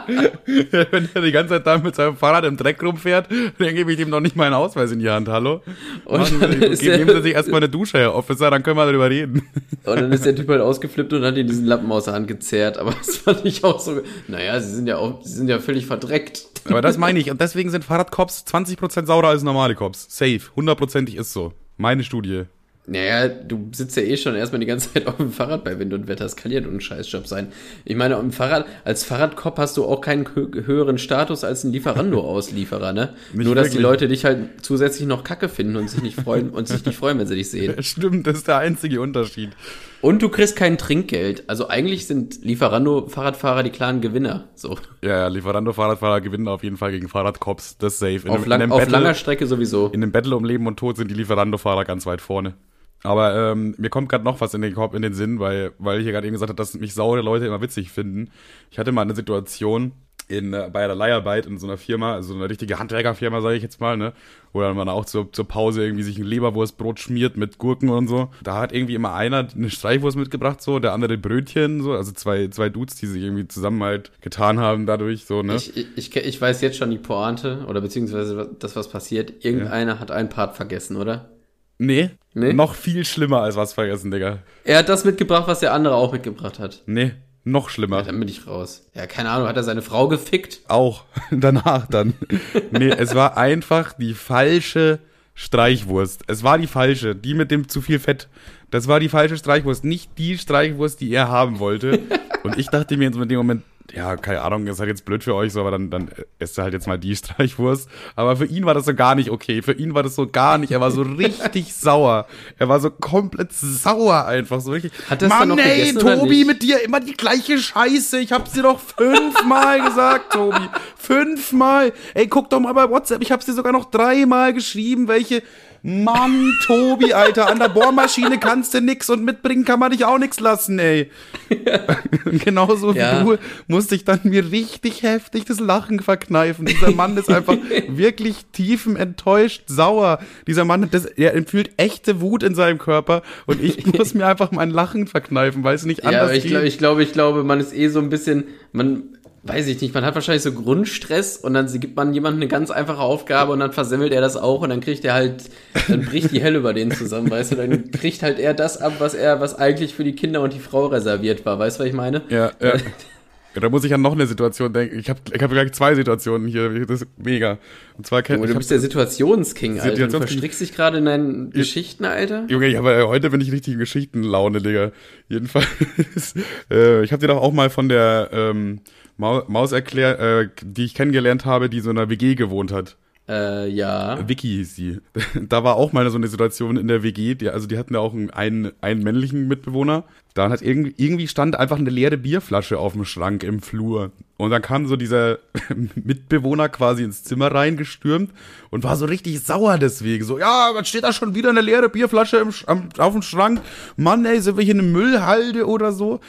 Wenn er die ganze Zeit da mit seinem Fahrrad im Dreck rumfährt, dann gebe ich ihm noch nicht meinen Ausweis in die Hand, hallo? Und Machen, dann ist geben Sie sich erstmal eine Dusche, Herr Officer, dann können wir darüber reden. Und dann ist der Typ halt ausgeflippt und hat ihn diesen Lappen aus der Hand gezerrt. Aber das fand ich auch so, naja, sie sind ja auch, sie sind ja völlig verdreckt. Aber das meine ich. Und deswegen sind Fahrradcops 20% saurer als normale Cops. Safe. Hundertprozentig ist so. Meine Studie. Naja, du sitzt ja eh schon erstmal die ganze Zeit auf dem Fahrrad bei Wind und Wetter. Es kann ja nur ein Scheißjob sein. Ich meine, im Fahrrad, als Fahrradkopf hast du auch keinen höheren Status als ein Lieferando-Auslieferer, ne? Nicht nur, dass wirklich. die Leute dich halt zusätzlich noch Kacke finden und sich nicht freuen, und sich nicht freuen, wenn sie dich sehen. Stimmt, das ist der einzige Unterschied. Und du kriegst kein Trinkgeld. Also eigentlich sind Lieferando-Fahrradfahrer die klaren Gewinner, so. Ja, ja, Lieferando-Fahrradfahrer gewinnen auf jeden Fall gegen Fahrradcops. Das ist safe. In auf, einem, lang, auf Battle, langer Strecke sowieso. In dem Battle um Leben und Tod sind die Lieferando-Fahrer ganz weit vorne. Aber ähm, mir kommt gerade noch was in den Kopf, in den Sinn, weil, weil ich hier gerade eben gesagt habe, dass mich saure Leute immer witzig finden. Ich hatte mal eine Situation in, äh, bei der Leiharbeit in so einer Firma, also eine richtige Handwerkerfirma, sage ich jetzt mal, ne? Wo dann man auch zur, zur Pause irgendwie sich ein Leberwurstbrot schmiert mit Gurken und so. Da hat irgendwie immer einer eine Streichwurst mitgebracht, so, der andere Brötchen, so, also zwei, zwei Dudes, die sich irgendwie zusammen halt getan haben dadurch, so, ne? Ich, ich, ich weiß jetzt schon die Pointe, oder beziehungsweise das, was passiert. Irgendeiner ja. hat einen Part vergessen, oder? Nee. Nee? Noch viel schlimmer als was vergessen, Digga. Er hat das mitgebracht, was der andere auch mitgebracht hat. Nee, noch schlimmer. Ja, dann bin ich raus. Ja, keine Ahnung, hat er seine Frau gefickt? Auch. Danach dann. nee, es war einfach die falsche Streichwurst. Es war die falsche, die mit dem zu viel Fett. Das war die falsche Streichwurst, nicht die Streichwurst, die er haben wollte. Und ich dachte mir in dem Moment, ja, keine Ahnung, ist halt jetzt blöd für euch, so, aber dann, dann esst er halt jetzt mal die Streichwurst. Aber für ihn war das so gar nicht okay. Für ihn war das so gar nicht. Er war so richtig sauer. Er war so komplett sauer einfach. So richtig. Hat das Mann, dann noch ey, Tobi, mit dir immer die gleiche Scheiße. Ich hab's dir doch fünfmal gesagt, Tobi. Fünfmal. Ey, guck doch mal bei WhatsApp. Ich hab's dir sogar noch dreimal geschrieben, welche Mann, Tobi, Alter, an der Bohrmaschine kannst du nix und mitbringen kann man dich auch nix lassen, ey. Genauso ja. wie du musste ich dann mir richtig heftig das Lachen verkneifen. Dieser Mann ist einfach wirklich tiefen enttäuscht, sauer. Dieser Mann, das, er fühlt echte Wut in seinem Körper und ich muss mir einfach mein Lachen verkneifen, weil es nicht anders ja, ich geht. ich glaube, ich glaube, man ist eh so ein bisschen, man, weiß ich nicht, man hat wahrscheinlich so Grundstress und dann gibt man jemandem eine ganz einfache Aufgabe und dann versemmelt er das auch und dann kriegt er halt, dann bricht die Helle über den zusammen, weißt du, dann kriegt halt er das ab, was er, was eigentlich für die Kinder und die Frau reserviert war, weißt du, was ich meine? Ja, ja. Ja, da muss ich an noch eine Situation denken. Ich habe ich hab gleich zwei Situationen hier. Das ist mega. Und zwar kenn, Junge, du bist der Situationsking, Alter. Situations du verstrickst dich gerade in deinen ich, Geschichten, Alter. Junge, ich habe heute bin ich richtig in Geschichtenlaune, Digga. Jedenfalls. äh, ich habe dir doch auch mal von der ähm, Maus erklärt, äh, die ich kennengelernt habe, die so in einer WG gewohnt hat. Äh, ja. Vicky hieß sie. Da war auch mal so eine Situation in der WG, die, also die hatten ja auch einen, einen männlichen Mitbewohner. Da hat irgendwie, irgendwie stand einfach eine leere Bierflasche auf dem Schrank im Flur. Und dann kam so dieser Mitbewohner quasi ins Zimmer reingestürmt und war so richtig sauer deswegen. So, ja, was steht da schon wieder eine leere Bierflasche im, am, auf dem Schrank? Mann, ey, sind wir hier eine Müllhalde oder so?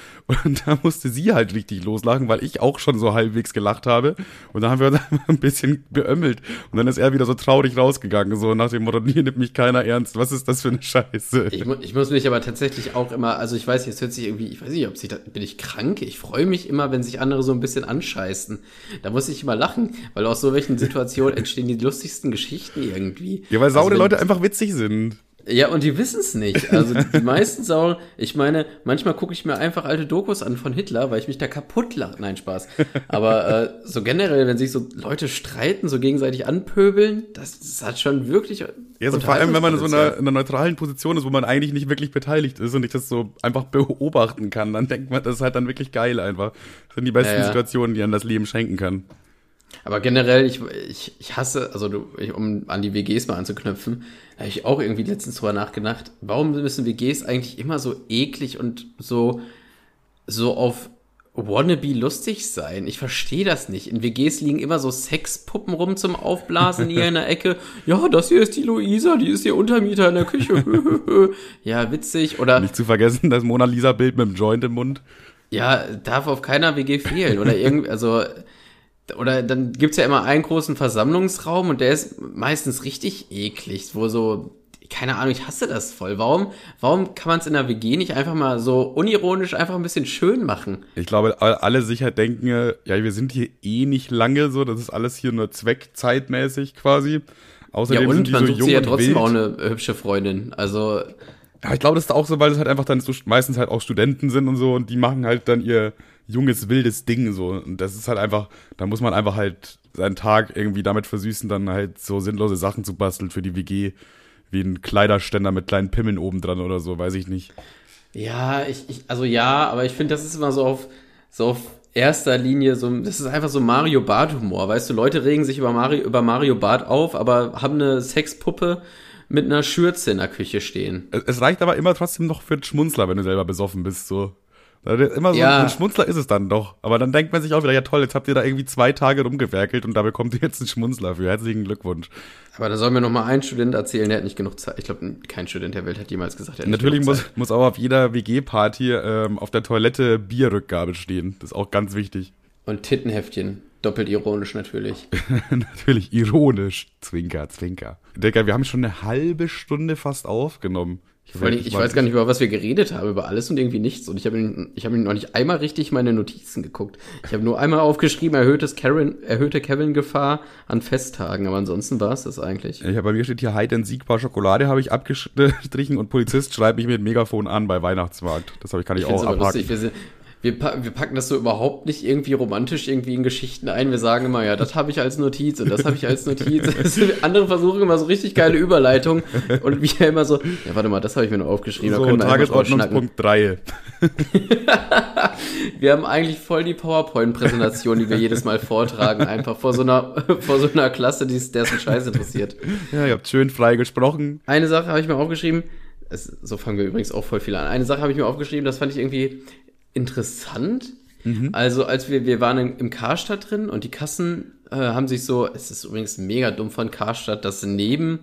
Und da musste sie halt richtig loslachen, weil ich auch schon so halbwegs gelacht habe. Und da haben wir uns ein bisschen beömmelt. Und dann ist er wieder so traurig rausgegangen, so nach dem Motto, hier nimmt mich keiner ernst. Was ist das für eine Scheiße? Ich, ich muss mich aber tatsächlich auch immer, also ich weiß, jetzt hört sich irgendwie, ich weiß nicht, ob sich da, bin ich krank? Ich freue mich immer, wenn sich andere so ein bisschen anscheißen. Da muss ich immer lachen, weil aus so welchen Situationen entstehen die lustigsten Geschichten irgendwie. Ja, weil saure also, Leute einfach witzig sind. Ja, und die wissen es nicht. Also die meisten sauren, ich meine, manchmal gucke ich mir einfach alte Dokus an von Hitler, weil ich mich da kaputt lache. Nein, Spaß. Aber äh, so generell, wenn sich so Leute streiten, so gegenseitig anpöbeln, das, das hat schon wirklich. Ja, so vor allem, wenn man in so einer, in einer neutralen Position ist, wo man eigentlich nicht wirklich beteiligt ist und ich das so einfach beobachten kann, dann denkt man, das ist halt dann wirklich geil einfach. Das sind die besten ja, ja. Situationen, die einem das Leben schenken kann. Aber generell, ich, ich, ich hasse, also du, um an die WGs mal anzuknüpfen, habe ich auch irgendwie letztens drüber nachgedacht, warum müssen WGs eigentlich immer so eklig und so, so auf wannabe lustig sein? Ich verstehe das nicht. In WGs liegen immer so Sexpuppen rum zum Aufblasen hier in der Ecke. Ja, das hier ist die Luisa, die ist ihr Untermieter in der Küche. ja, witzig. Oder. Nicht zu vergessen, das Mona Lisa-Bild mit dem Joint im Mund. Ja, darf auf keiner WG fehlen. Oder irgendwie, also oder dann gibt's ja immer einen großen Versammlungsraum und der ist meistens richtig eklig, wo so, keine Ahnung, ich hasse das voll. Warum, warum kann man es in der WG nicht einfach mal so unironisch einfach ein bisschen schön machen? Ich glaube, alle sicher denken, ja, wir sind hier eh nicht lange so, das ist alles hier nur zweckzeitmäßig quasi. Außerdem ja, und sind die man so sucht jung ja trotzdem wild. auch eine hübsche Freundin. Also. Ja, ich glaube, das ist auch so, weil es halt einfach dann so meistens halt auch Studenten sind und so und die machen halt dann ihr junges, wildes Ding so. Und das ist halt einfach, da muss man einfach halt seinen Tag irgendwie damit versüßen, dann halt so sinnlose Sachen zu basteln für die WG, wie ein Kleiderständer mit kleinen Pimmeln oben dran oder so, weiß ich nicht. Ja, ich, ich also ja, aber ich finde, das ist immer so auf, so auf erster Linie so, das ist einfach so Mario Bart Humor, weißt du, Leute regen sich über Mario, über Mario Bart auf, aber haben eine Sexpuppe mit einer Schürze in der Küche stehen. Es reicht aber immer trotzdem noch für einen Schmunzler, wenn du selber besoffen bist, so. Immer so ja. ein Schmunzler ist es dann doch. Aber dann denkt man sich auch wieder, ja toll, jetzt habt ihr da irgendwie zwei Tage rumgewerkelt und da bekommt ihr jetzt einen Schmunzler für. Herzlichen Glückwunsch. Aber da soll mir noch mal ein Student erzählen, der hat nicht genug Zeit. Ich glaube, kein Student der Welt hat jemals gesagt, er hat Natürlich nicht muss, muss auch auf jeder WG-Party ähm, auf der Toilette Bierrückgabe stehen. Das ist auch ganz wichtig. Und Tittenheftchen. Doppelt ironisch natürlich. natürlich ironisch. Zwinker, Zwinker. Digga, wir haben schon eine halbe Stunde fast aufgenommen. Ich, Vor ich weiß gar nicht, über was wir geredet haben, über alles und irgendwie nichts. Und ich habe ich hab noch nicht einmal richtig meine Notizen geguckt. Ich habe nur einmal aufgeschrieben, erhöhtes Karen, erhöhte Kevin-Gefahr an Festtagen. Aber ansonsten war es das eigentlich. Ich hab, bei mir steht hier Hide and Seek Bar Schokolade habe ich abgestrichen und Polizist schreibt mich mit Megafon an bei Weihnachtsmarkt. Das habe ich kann ich, ich auch abhaken. Lustig. Wir sind, wir, wir packen das so überhaupt nicht irgendwie romantisch irgendwie in Geschichten ein. Wir sagen immer, ja, das habe ich als Notiz und das habe ich als Notiz. andere versuchen immer so richtig geile Überleitung und wir immer so, ja, warte mal, das habe ich mir noch aufgeschrieben. So, Tagesordnungspunkt 3. wir haben eigentlich voll die PowerPoint-Präsentation, die wir jedes Mal vortragen, einfach vor so einer, vor so einer Klasse, die der ein Scheiß interessiert. Ja, ihr habt schön frei gesprochen. Eine Sache habe ich mir aufgeschrieben, es, so fangen wir übrigens auch voll viel an. Eine Sache habe ich mir aufgeschrieben, das fand ich irgendwie interessant. Mhm. Also als wir, wir waren im Karstadt drin und die Kassen äh, haben sich so, es ist übrigens mega dumm von Karstadt, dass neben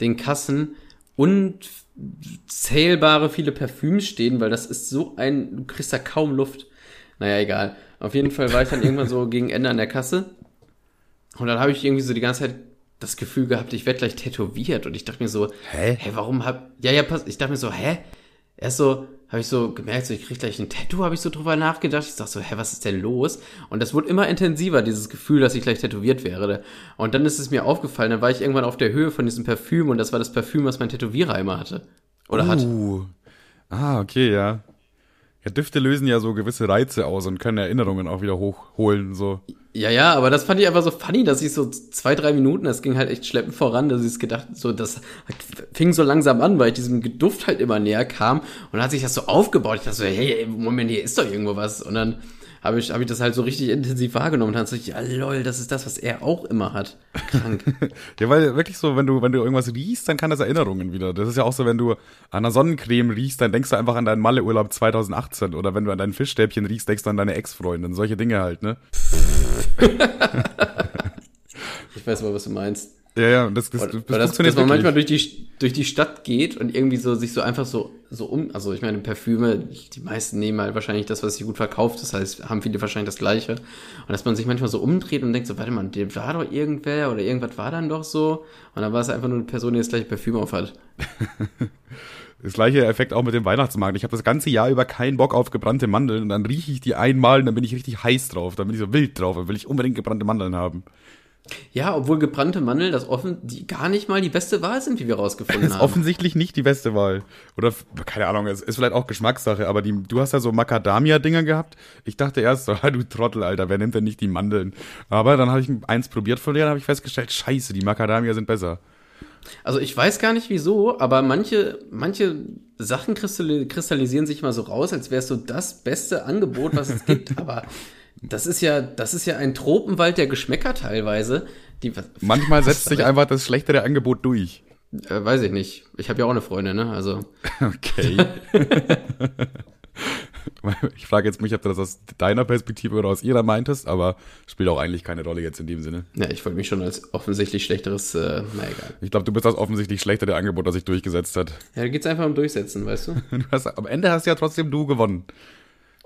den Kassen unzählbare viele Parfüms stehen, weil das ist so ein, du kriegst da kaum Luft. Naja, egal. Auf jeden Fall war ich dann irgendwann so gegen Ende an der Kasse. Und dann habe ich irgendwie so die ganze Zeit das Gefühl gehabt, ich werde gleich tätowiert. Und ich dachte mir so, hä, hä warum hab, ja, ja, pass, ich dachte mir so, hä, erst so, habe ich so gemerkt, so, ich krieg gleich ein Tattoo, habe ich so drüber nachgedacht. Ich sag so, hä, was ist denn los? Und das wurde immer intensiver, dieses Gefühl, dass ich gleich tätowiert wäre. Und dann ist es mir aufgefallen, dann war ich irgendwann auf der Höhe von diesem Parfüm und das war das Parfüm, was mein Tätowierer immer hatte. Oder hat. Uh. Ah, okay, ja. Ja, Düfte lösen ja so gewisse Reize aus und können Erinnerungen auch wieder hochholen, so. Ja, ja, aber das fand ich einfach so funny, dass ich so zwei, drei Minuten, das ging halt echt schleppend voran, dass ich es gedacht, so, das fing so langsam an, weil ich diesem Duft halt immer näher kam und dann hat sich das so aufgebaut. Ich dachte so, hey, Moment, hier ist doch irgendwo was. Und dann habe ich, hab ich das halt so richtig intensiv wahrgenommen und dann so, ja lol, das ist das, was er auch immer hat. Krank. ja, weil wirklich so, wenn du, wenn du irgendwas riechst, dann kann das Erinnerungen wieder. Das ist ja auch so, wenn du an einer Sonnencreme riechst, dann denkst du einfach an deinen Malleurlaub 2018 oder wenn du an dein Fischstäbchen riechst, denkst du an deine Ex-Freundin. Solche Dinge halt, ne? ich weiß mal, was du meinst. Ja, ja, das, das, das, das, dass man manchmal durch die, durch die Stadt geht und irgendwie so sich so einfach so, so um, also ich meine, Parfüme, die meisten nehmen halt wahrscheinlich das, was sich gut verkauft, das heißt, haben viele wahrscheinlich das Gleiche. Und dass man sich manchmal so umdreht und denkt so, warte mal, der war doch irgendwer oder irgendwas war dann doch so. Und dann war es einfach nur eine Person, die das gleiche Parfüm auf hat. Das gleiche Effekt auch mit dem Weihnachtsmarkt. Ich habe das ganze Jahr über keinen Bock auf gebrannte Mandeln und dann rieche ich die einmal und dann bin ich richtig heiß drauf, dann bin ich so wild drauf, dann will ich unbedingt gebrannte Mandeln haben. Ja, obwohl gebrannte Mandeln das offen, die gar nicht mal die beste Wahl sind, wie wir rausgefunden haben. ist offensichtlich nicht die beste Wahl. Oder, keine Ahnung, es ist vielleicht auch Geschmackssache, aber die, du hast ja so Macadamia-Dinger gehabt. Ich dachte erst so, du Trottel, Alter, wer nimmt denn nicht die Mandeln? Aber dann habe ich eins probiert von denen, habe ich festgestellt, scheiße, die Macadamia sind besser. Also ich weiß gar nicht wieso, aber manche, manche Sachen kristallisieren sich mal so raus, als wäre es so das beste Angebot, was es gibt. aber das ist ja, das ist ja ein Tropenwald der Geschmäcker teilweise. Die, Manchmal setzt sich einfach das schlechtere Angebot durch. Äh, weiß ich nicht. Ich habe ja auch eine Freundin, ne? Also. Okay. ich frage jetzt mich, ob du das aus deiner Perspektive oder aus ihrer meintest, aber spielt auch eigentlich keine Rolle jetzt in dem Sinne. Ja, ich wollte mich schon als offensichtlich schlechteres, äh, na egal. Ich glaube, du bist das offensichtlich schlechtere Angebot, das sich durchgesetzt hat. Ja, da geht's einfach um Durchsetzen, weißt du? du hast, am Ende hast ja trotzdem du gewonnen.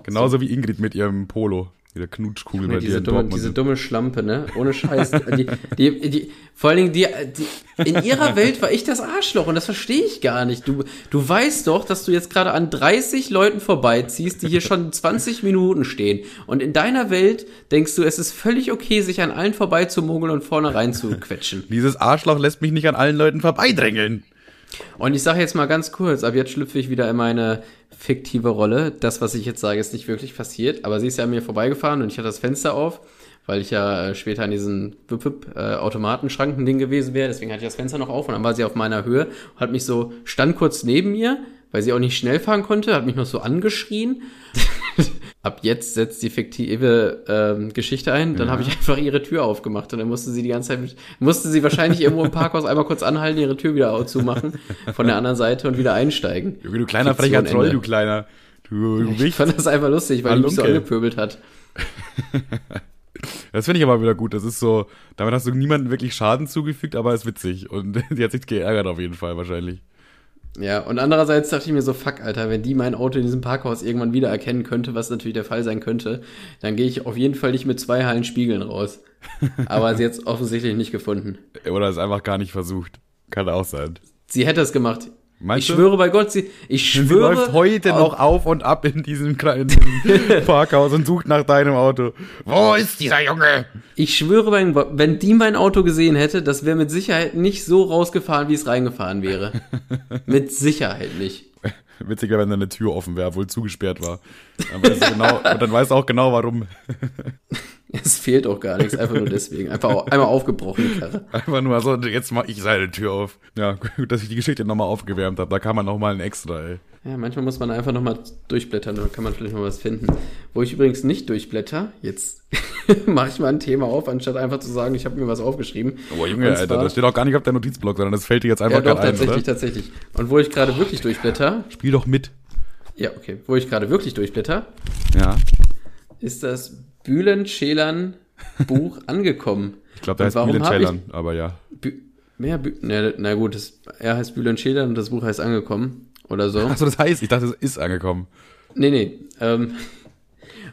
Genauso so. wie Ingrid mit ihrem Polo. Wieder Knutschkugel bei diese dir dumme, Diese dumme Schlampe, ne? Ohne Scheiß. die, die, die, vor allen Dingen, die, die, in ihrer Welt war ich das Arschloch und das verstehe ich gar nicht. Du, du weißt doch, dass du jetzt gerade an 30 Leuten vorbeiziehst, die hier schon 20 Minuten stehen. Und in deiner Welt denkst du, es ist völlig okay, sich an allen vorbeizumogeln und vorne rein zu quetschen. Dieses Arschloch lässt mich nicht an allen Leuten vorbeidrängeln. Und ich sage jetzt mal ganz kurz, ab jetzt schlüpfe ich wieder in meine fiktive Rolle. Das, was ich jetzt sage, ist nicht wirklich passiert, aber sie ist ja an mir vorbeigefahren und ich hatte das Fenster auf, weil ich ja äh, später an diesen äh, Automatenschranken-Ding gewesen wäre. Deswegen hatte ich das Fenster noch auf und dann war sie auf meiner Höhe, hat mich so, stand kurz neben mir, weil sie auch nicht schnell fahren konnte, hat mich noch so angeschrien. Ab jetzt setzt die fiktive ähm, Geschichte ein. Dann ja. habe ich einfach ihre Tür aufgemacht und dann musste sie die ganze Zeit, mit, musste sie wahrscheinlich irgendwo im Parkhaus einmal kurz anhalten, ihre Tür wieder zumachen von der anderen Seite und wieder einsteigen. Junge, du kleiner frecher Troll, du kleiner. Du, du ich fand das einfach lustig, weil die mich so angepöbelt hat. Das finde ich aber wieder gut. Das ist so, damit hast du niemandem wirklich Schaden zugefügt, aber ist witzig. Und die hat sich geärgert auf jeden Fall wahrscheinlich. Ja, und andererseits dachte ich mir so, fuck, Alter, wenn die mein Auto in diesem Parkhaus irgendwann wieder erkennen könnte, was natürlich der Fall sein könnte, dann gehe ich auf jeden Fall nicht mit zwei Hallen Spiegeln raus. Aber sie jetzt offensichtlich nicht gefunden. Oder es einfach gar nicht versucht. Kann auch sein. Sie hätte es gemacht. Meinst ich du? schwöre bei Gott, sie, ich schwöre. Sie läuft heute auf, noch auf und ab in diesem, in diesem Parkhaus und sucht nach deinem Auto. Wo ist dieser Junge? Ich schwöre bei Gott, wenn die mein Auto gesehen hätte, das wäre mit Sicherheit nicht so rausgefahren, wie es reingefahren wäre. mit Sicherheit nicht. Witziger, wenn da eine Tür offen wäre, obwohl zugesperrt war. Dann weißt du genau, und dann weißt du auch genau, warum. Es fehlt auch gar nichts, einfach nur deswegen. Einfach einmal aufgebrochen, Karre. Einfach nur so, jetzt mach ich seine Tür auf. Ja, gut, dass ich die Geschichte nochmal aufgewärmt habe. Da kann man nochmal ein extra, ey. Ja, manchmal muss man einfach nochmal durchblättern, da kann man vielleicht noch was finden. Wo ich übrigens nicht durchblätter, jetzt mache ich mal ein Thema auf, anstatt einfach zu sagen, ich habe mir was aufgeschrieben. Oh Junge, zwar, Alter, das steht auch gar nicht auf der Notizblock, sondern das fällt dir jetzt einfach ja, doch, tatsächlich, ein, tatsächlich. Und wo ich gerade wirklich durchblätter. Spiel doch mit. Ja, okay. Wo ich gerade wirklich durchblätter. Ja. Ist das Bühlen Schälern Buch angekommen. Ich glaube, da heißt Bühlen Schälern, aber ja. Bü mehr Bü na, na gut, das, er heißt Bühlen Schälern und das Buch heißt angekommen oder so. Achso, das heißt, ich dachte, es ist angekommen. Nee, nee. Ähm,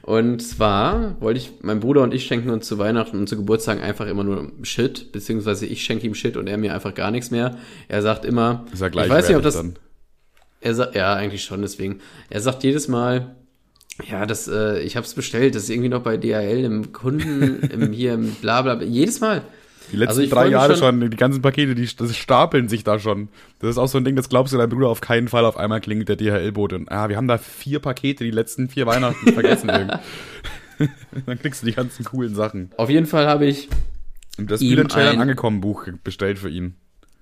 und zwar wollte ich, mein Bruder und ich schenken uns zu Weihnachten und zu Geburtstagen einfach immer nur Shit, beziehungsweise ich schenke ihm Shit und er mir einfach gar nichts mehr. Er sagt immer, ist ja ich weiß nicht, ob das, dann. Er sagt, ja, eigentlich schon, deswegen. Er sagt jedes Mal, ja, das, äh, ich habe es bestellt, das ist irgendwie noch bei DHL im Kunden, im, hier im Blabla, jedes Mal. Die letzten Also drei Jahre schon- schon, die ganzen Pakete, die das stapeln sich da schon. Das ist auch so ein Ding, das glaubst du deinem Bruder auf keinen Fall. Auf einmal klingelt der DHL-Bote und ah, wir haben da vier Pakete die letzten vier Weihnachten vergessen. irgendwie. Dann kriegst du die ganzen coolen Sachen. Auf jeden Fall habe ich, das Trailern ein- angekommen Buch bestellt für ihn.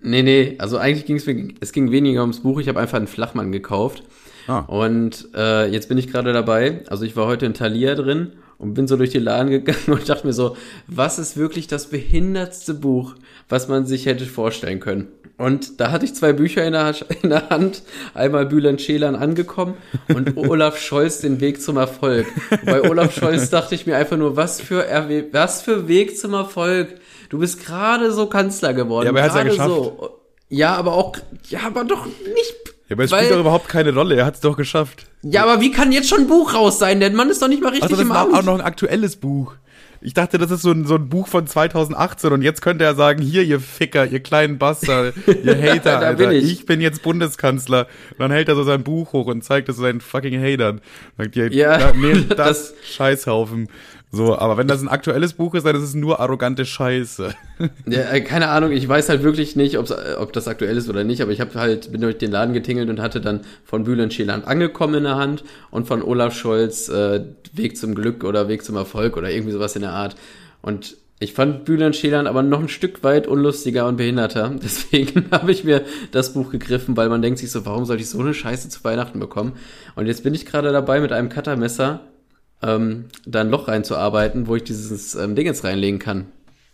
nee, nee, also eigentlich ging es mir, es ging weniger ums Buch, ich habe einfach einen Flachmann gekauft. Ah. Und äh, jetzt bin ich gerade dabei, also ich war heute in Thalia drin und bin so durch die Laden gegangen und dachte mir so, was ist wirklich das behindertste Buch, was man sich hätte vorstellen können? Und da hatte ich zwei Bücher in der, in der Hand, einmal Bülent Schelan angekommen und Olaf Scholz den Weg zum Erfolg. Bei Olaf Scholz dachte ich mir einfach nur, was für, Erwe was für Weg zum Erfolg. Du bist gerade so Kanzler geworden. Ja, aber er hat's ja gerade geschafft. So. Ja, aber auch, ja, aber doch nicht. Ja, aber es weil- spielt doch überhaupt keine Rolle. Er hat es doch geschafft. Ja, aber wie kann jetzt schon ein Buch raus sein? Der Mann ist doch nicht mal richtig Also das im war Amt. auch noch ein aktuelles Buch. Ich dachte, das ist so ein, so ein Buch von 2018 und jetzt könnte er sagen, hier, ihr Ficker, ihr kleinen Bastard, ihr Hater, Alter, bin ich. ich. bin jetzt Bundeskanzler. Und dann hält er so sein Buch hoch und zeigt es seinen fucking Hatern. Sagt, ihr, Ja, nehmt das, das- Scheißhaufen. So, aber wenn das ein aktuelles Buch ist, dann ist es nur arrogante Scheiße. Ja, äh, keine Ahnung, ich weiß halt wirklich nicht, äh, ob das aktuell ist oder nicht, aber ich habe halt, bin durch den Laden getingelt und hatte dann von Bülent Scheland angekommen in der Hand und von Olaf Scholz äh, Weg zum Glück oder Weg zum Erfolg oder irgendwie sowas in der Art. Und ich fand Bülent Scheland aber noch ein Stück weit unlustiger und behinderter. Deswegen habe ich mir das Buch gegriffen, weil man denkt sich so, warum sollte ich so eine Scheiße zu Weihnachten bekommen? Und jetzt bin ich gerade dabei, mit einem Cuttermesser ähm, da ein Loch reinzuarbeiten, wo ich dieses ähm, Ding jetzt reinlegen kann.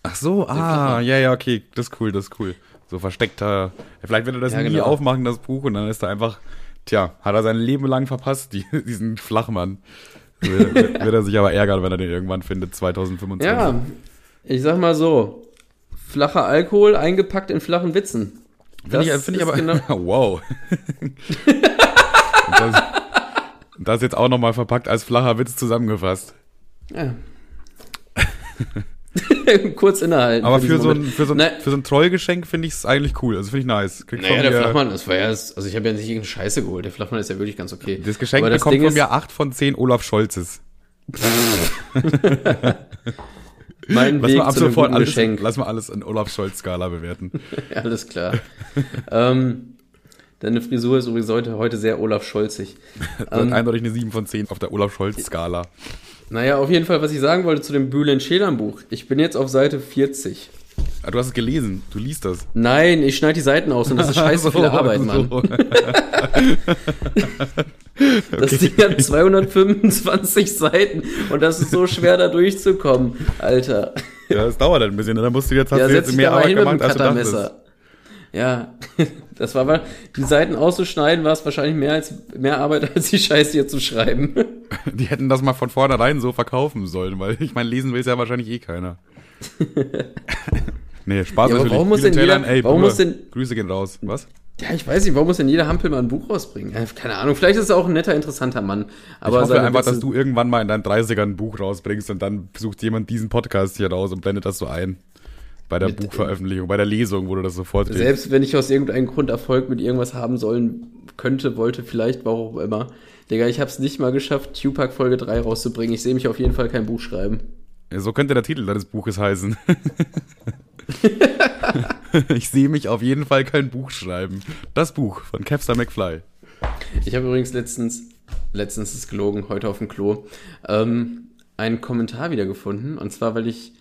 Ach so, ah, ja, ja, okay, das ist cool, das ist cool. So versteckter, vielleicht wird er das Ja, nie genau. aufmachen, das Buch, und dann ist er einfach, tja, hat er sein Leben lang verpasst, die, diesen Flachmann. Wird, wird er sich aber ärgern, wenn er den irgendwann findet, 2025. Ja, ich sag mal so, flacher Alkohol eingepackt in flachen Witzen. Finde ich, Das find ich aber, genau- wow. das, und das jetzt auch nochmal verpackt als flacher Witz zusammengefasst. Ja. Kurz innehalten. Aber für so ein, für so ein, für so ein Trollgeschenk finde ich es eigentlich cool. Also finde ich nice. Kriegt Naja, der Flachmann, das war ja, also ich habe ja nicht irgendeine Scheiße geholt. Der Flachmann ist ja wirklich ganz okay. Das Geschenk das bekommt Ding von mir 8 von 10 Olaf Scholzes. mein Lass Weg mal ab zu sofort alles, Geschenk. lass mal alles in Olaf Scholz-Skala bewerten. Alles klar. ähm, deine Frisur ist übrigens heute, heute sehr Olaf Scholzig. Ähm. eindeutig eine 7 von 10 auf der Olaf Scholz-Skala. Naja, auf jeden Fall, was ich sagen wollte zu dem Bülent Schelan Buch. Ich bin jetzt auf Seite 40. Ah, du hast es gelesen, du liest das. Nein, ich schneide die Seiten aus und das ist scheiße viel Arbeit, Mann. So. Das Ding hat 225 Seiten und das ist so schwer da durchzukommen, Alter. Ja, das dauert halt ein bisschen. Da musst du jetzt, hast Ja, du jetzt mehr Arbeit gemacht, als du dachtest. Ja, das war aber, die Seiten auszuschneiden war es wahrscheinlich mehr als, mehr Arbeit als die Scheiße hier zu schreiben. Die hätten das mal von vornherein so verkaufen sollen, weil ich meine, lesen will es ja wahrscheinlich eh keiner. nee, Spaß Ja, natürlich. warum muss denn jeder- ey, warum Bruder, muss denn- Grüße gehen raus. Was? Ja, ich weiß nicht, warum muss denn jeder Hampel mal ein Buch rausbringen? Keine Ahnung, vielleicht ist er auch ein netter, interessanter Mann. Aber ich hoffe einfach, Witze- dass du irgendwann mal in deinen 30ern ein Buch rausbringst und dann sucht jemand diesen Podcast hier raus und blendet das so ein. Bei der Mit- Buchveröffentlichung, bei der Lesung, wo du das sofort. Selbst wenn ich aus irgendeinem Grund Erfolg mit irgendwas haben sollen könnte, wollte, vielleicht, warum auch immer. Digga, ich hab's nicht mal geschafft, Tupac Folge 3 rauszubringen. Ich sehe mich auf jeden Fall kein Buch schreiben. Ja, So könnte der Titel deines Buches heißen. ich sehe mich auf jeden Fall kein Buch schreiben. Das Buch von Capster McFly. Ich habe übrigens letztens, letztens ist gelogen, heute auf dem Klo, ähm, einen Kommentar wiedergefunden. Und zwar, weil ich,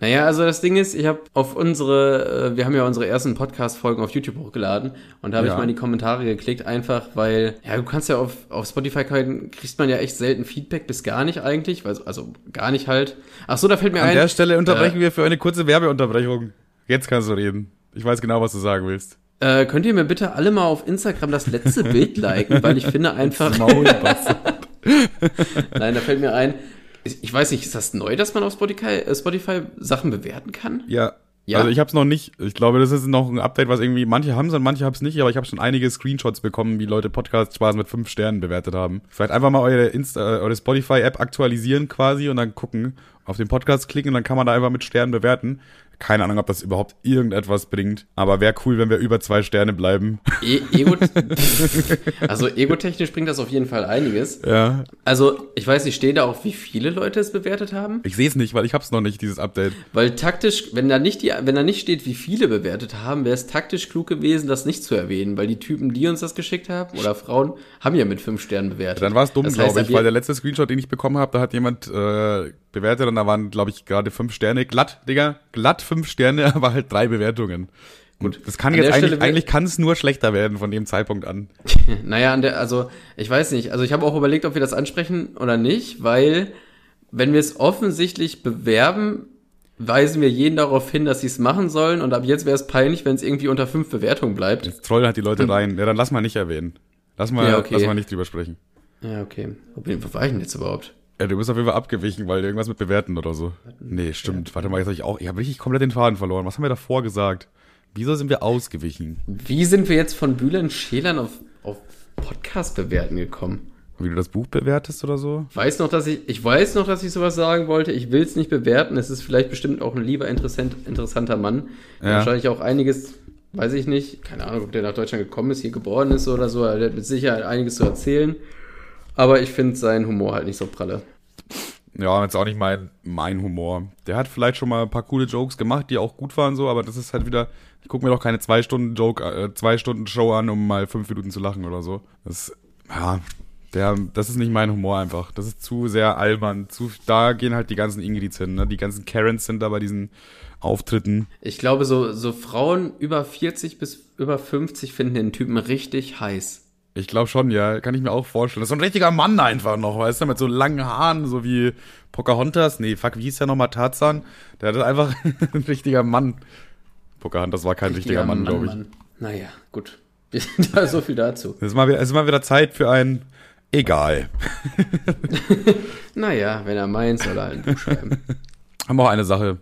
naja, also das Ding ist, ich habe auf unsere, äh, wir haben ja unsere ersten Podcast-Folgen auf YouTube hochgeladen und da habe Ja. ich mal in die Kommentare geklickt, einfach weil, ja, du kannst ja auf, auf Spotify kriegst man ja echt selten Feedback, bis gar nicht eigentlich, weil, also gar nicht halt. Ach so, da fällt mir An ein. der Stelle unterbrechen äh, wir für eine kurze Werbeunterbrechung. Jetzt kannst du reden. Ich weiß genau, was du sagen willst. Äh, könnt ihr mir bitte alle mal auf Instagram das letzte Bild liken, weil ich finde einfach. Maul. Nein, da fällt mir ein, ich weiß nicht, ist das neu, dass man auf Spotify, äh, Spotify Sachen bewerten kann? Ja. Ja. Also ich habe es noch nicht. Ich glaube, das ist noch ein Update, was irgendwie manche haben es und manche haben es nicht. Aber ich habe schon einige Screenshots bekommen, wie Leute Podcast Spaß mit fünf Sternen bewertet haben. Vielleicht einfach mal eure Insta, äh, eure Spotify App aktualisieren quasi und dann gucken, auf den Podcast klicken und dann kann man da einfach mit Sternen bewerten. Keine Ahnung, ob das überhaupt irgendetwas bringt. Aber wäre cool, wenn wir über zwei Sterne bleiben. E Ego also egotechnisch bringt das auf jeden Fall einiges. Ja. Also, ich weiß nicht, steht da auch, wie viele Leute es bewertet haben? Ich sehe es nicht, weil ich hab's noch nicht, dieses Update. Weil taktisch, wenn da nicht die, wenn da nicht steht, wie viele bewertet haben, wäre es taktisch klug gewesen, das nicht zu erwähnen, weil die Typen, die uns das geschickt haben, oder Frauen, haben ja mit fünf Sternen bewertet. Dann war es dumm, Das heißt, glaube ich, weil der letzte Screenshot, den ich bekommen habe, da hat jemand äh, bewertet und da waren, glaube ich, gerade fünf Sterne. Glatt, Digga, glatt fünf Sterne, aber halt drei Bewertungen. Gut, das kann An jetzt eigentlich, eigentlich kann es nur schlechter werden von dem Zeitpunkt an. Naja, an der, also ich weiß nicht. Also ich habe auch überlegt, ob wir das ansprechen oder nicht, weil wenn wir es offensichtlich bewerben, weisen wir jeden darauf hin, dass sie es machen sollen und ab jetzt wäre es peinlich, wenn es irgendwie unter fünf Bewertungen bleibt. Jetzt trollen halt die Leute rein. Ja, dann lass mal nicht erwähnen. Lass mal, Ja, okay. lass mal nicht drüber sprechen. Ja, okay. Wo war ich denn jetzt überhaupt? Ja, du bist auf jeden Fall abgewichen, weil irgendwas mit bewerten oder so. Nee, stimmt. Warte mal, jetzt hab ich auch, ich habe richtig komplett den Faden verloren. Was haben wir davor gesagt? Wieso sind wir ausgewichen? Wie sind wir jetzt von Bühlern Schälern auf, auf Podcast bewerten gekommen? Wie du das Buch bewertest oder so? Weiß noch, dass ich, ich weiß noch, dass ich sowas sagen wollte. Ich will es nicht bewerten. Es ist vielleicht bestimmt auch ein lieber interessant, interessanter Mann. Ja. Wahrscheinlich auch einiges, weiß ich nicht. Keine Ahnung, ob der nach Deutschland gekommen ist, hier geboren ist oder so. Er hat mit Sicherheit einiges zu erzählen. Aber ich finde seinen Humor halt nicht so pralle. Ja, jetzt auch nicht mein, mein Humor. Der hat vielleicht schon mal ein paar coole Jokes gemacht, die auch gut waren so, aber das ist halt wieder, ich gucke mir doch keine zwei Stunden Joke, äh, zwei Stunden Show an, um mal fünf Minuten zu lachen oder so. Das, ja, der, das ist nicht mein Humor einfach. Das ist zu sehr albern. Zu, da gehen halt die ganzen Ingrids hin, ne? Die ganzen Karens sind da bei diesen Auftritten. Ich glaube, so, so Frauen über 40 bis über 50 finden den Typen richtig heiß. Ich glaube schon, ja, kann ich mir auch vorstellen. Das ist so ein richtiger Mann einfach noch, weißt du, mit so langen Haaren, so wie Pocahontas. Nee, fuck, wie hieß der nochmal Tarzan? Der hat einfach ein richtiger Mann. Pocahontas war kein richtiger, Mann, glaube ich. Mann. Naja, gut. Wir sind da so viel dazu. Es ist, mal wieder, es ist mal wieder Zeit für ein Egal. Naja, wenn er meint, soll er halt ein Buch schreiben. Haben wir auch eine Sache.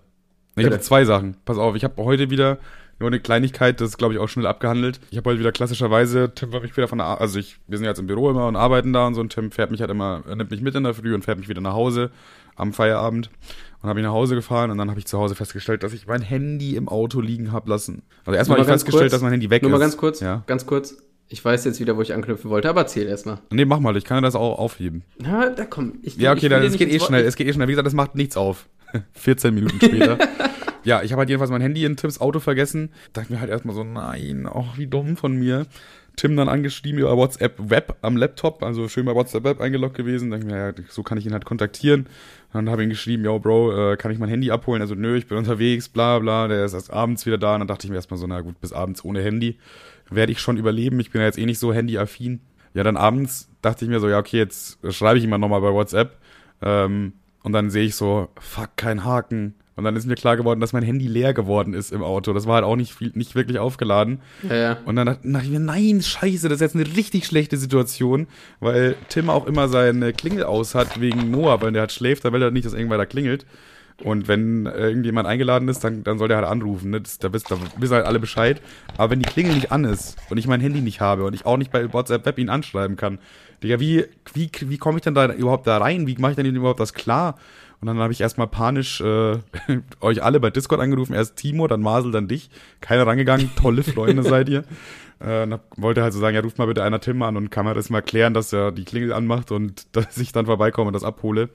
Ich habe zwei Sachen. Pass auf, ich habe heute wieder nur eine Kleinigkeit, das ist, glaube ich, auch schnell abgehandelt. Ich habe heute wieder klassischerweise, Tim war mich wieder von der, Ar- also ich, wir sind ja jetzt im Büro immer und arbeiten da und so, und Tim fährt mich halt immer, er nimmt mich mit in der Früh und fährt mich wieder nach Hause am Feierabend. Und habe ich nach Hause gefahren und dann habe ich zu Hause festgestellt, dass ich mein Handy im Auto liegen habe lassen. Also erstmal Nur habe ich festgestellt, kurz, dass mein Handy weg Nur ist. mal ganz kurz, Ja. ganz kurz. Ich weiß jetzt wieder, wo ich anknüpfen wollte, aber erzähl erstmal. Nee, mach mal, ich kann das auch aufheben. Na, da komm. Ich, Ja, ich okay, will dann, es geht eh schnell. Es geht eh schnell. Wie gesagt, das macht nichts auf. 14 Minuten später. ja, ich habe halt jedenfalls mein Handy in Tims Auto vergessen. Dachte mir halt erstmal so, nein, ach, wie dumm von mir. Tim dann angeschrieben über WhatsApp Web am Laptop, also schön bei WhatsApp Web eingeloggt gewesen. Dachte mir, ja, so kann ich ihn halt kontaktieren. Dann habe ich ihm geschrieben, yo, Bro, äh, kann ich mein Handy abholen? Also, nö, ich bin unterwegs, bla, bla. Der ist erst abends wieder da. Und dann dachte ich mir erstmal so, na gut, bis abends ohne Handy werde ich schon überleben. Ich bin ja jetzt eh nicht so handyaffin. Ja, dann abends dachte ich mir so, ja, okay, jetzt schreibe ich ihm mal nochmal bei WhatsApp. Ähm, und dann sehe ich so, fuck, kein Haken. Und dann ist mir klar geworden, dass mein Handy leer geworden ist im Auto. Das war halt auch nicht, viel, nicht wirklich aufgeladen. Ja, ja. Und dann dachte dachte ich mir, nein, scheiße, das ist jetzt eine richtig schlechte Situation, weil Tim auch immer seine Klingel aus hat wegen Noah, weil der halt schläft, da will er nicht, dass irgendwer da klingelt. Und wenn irgendjemand eingeladen ist, dann, dann soll der halt anrufen. Ne? Das, da, wissen, da wissen halt alle Bescheid. Aber wenn die Klingel nicht an ist und ich mein Handy nicht habe und ich auch nicht bei WhatsApp Web ihn anschreiben kann, Digga, wie, wie, wie komme ich denn da überhaupt da rein? Wie mache ich denn überhaupt das klar? Und dann habe ich erstmal panisch äh, euch alle bei Discord angerufen. Erst Timo, dann Marcel, dann dich. Keiner rangegangen. Tolle Freunde seid ihr. Äh, wollte halt so sagen, ja, ruft mal bitte einer Tim an und kann mir das mal klären, dass er die Klingel anmacht und dass ich dann vorbeikomme und das abhole.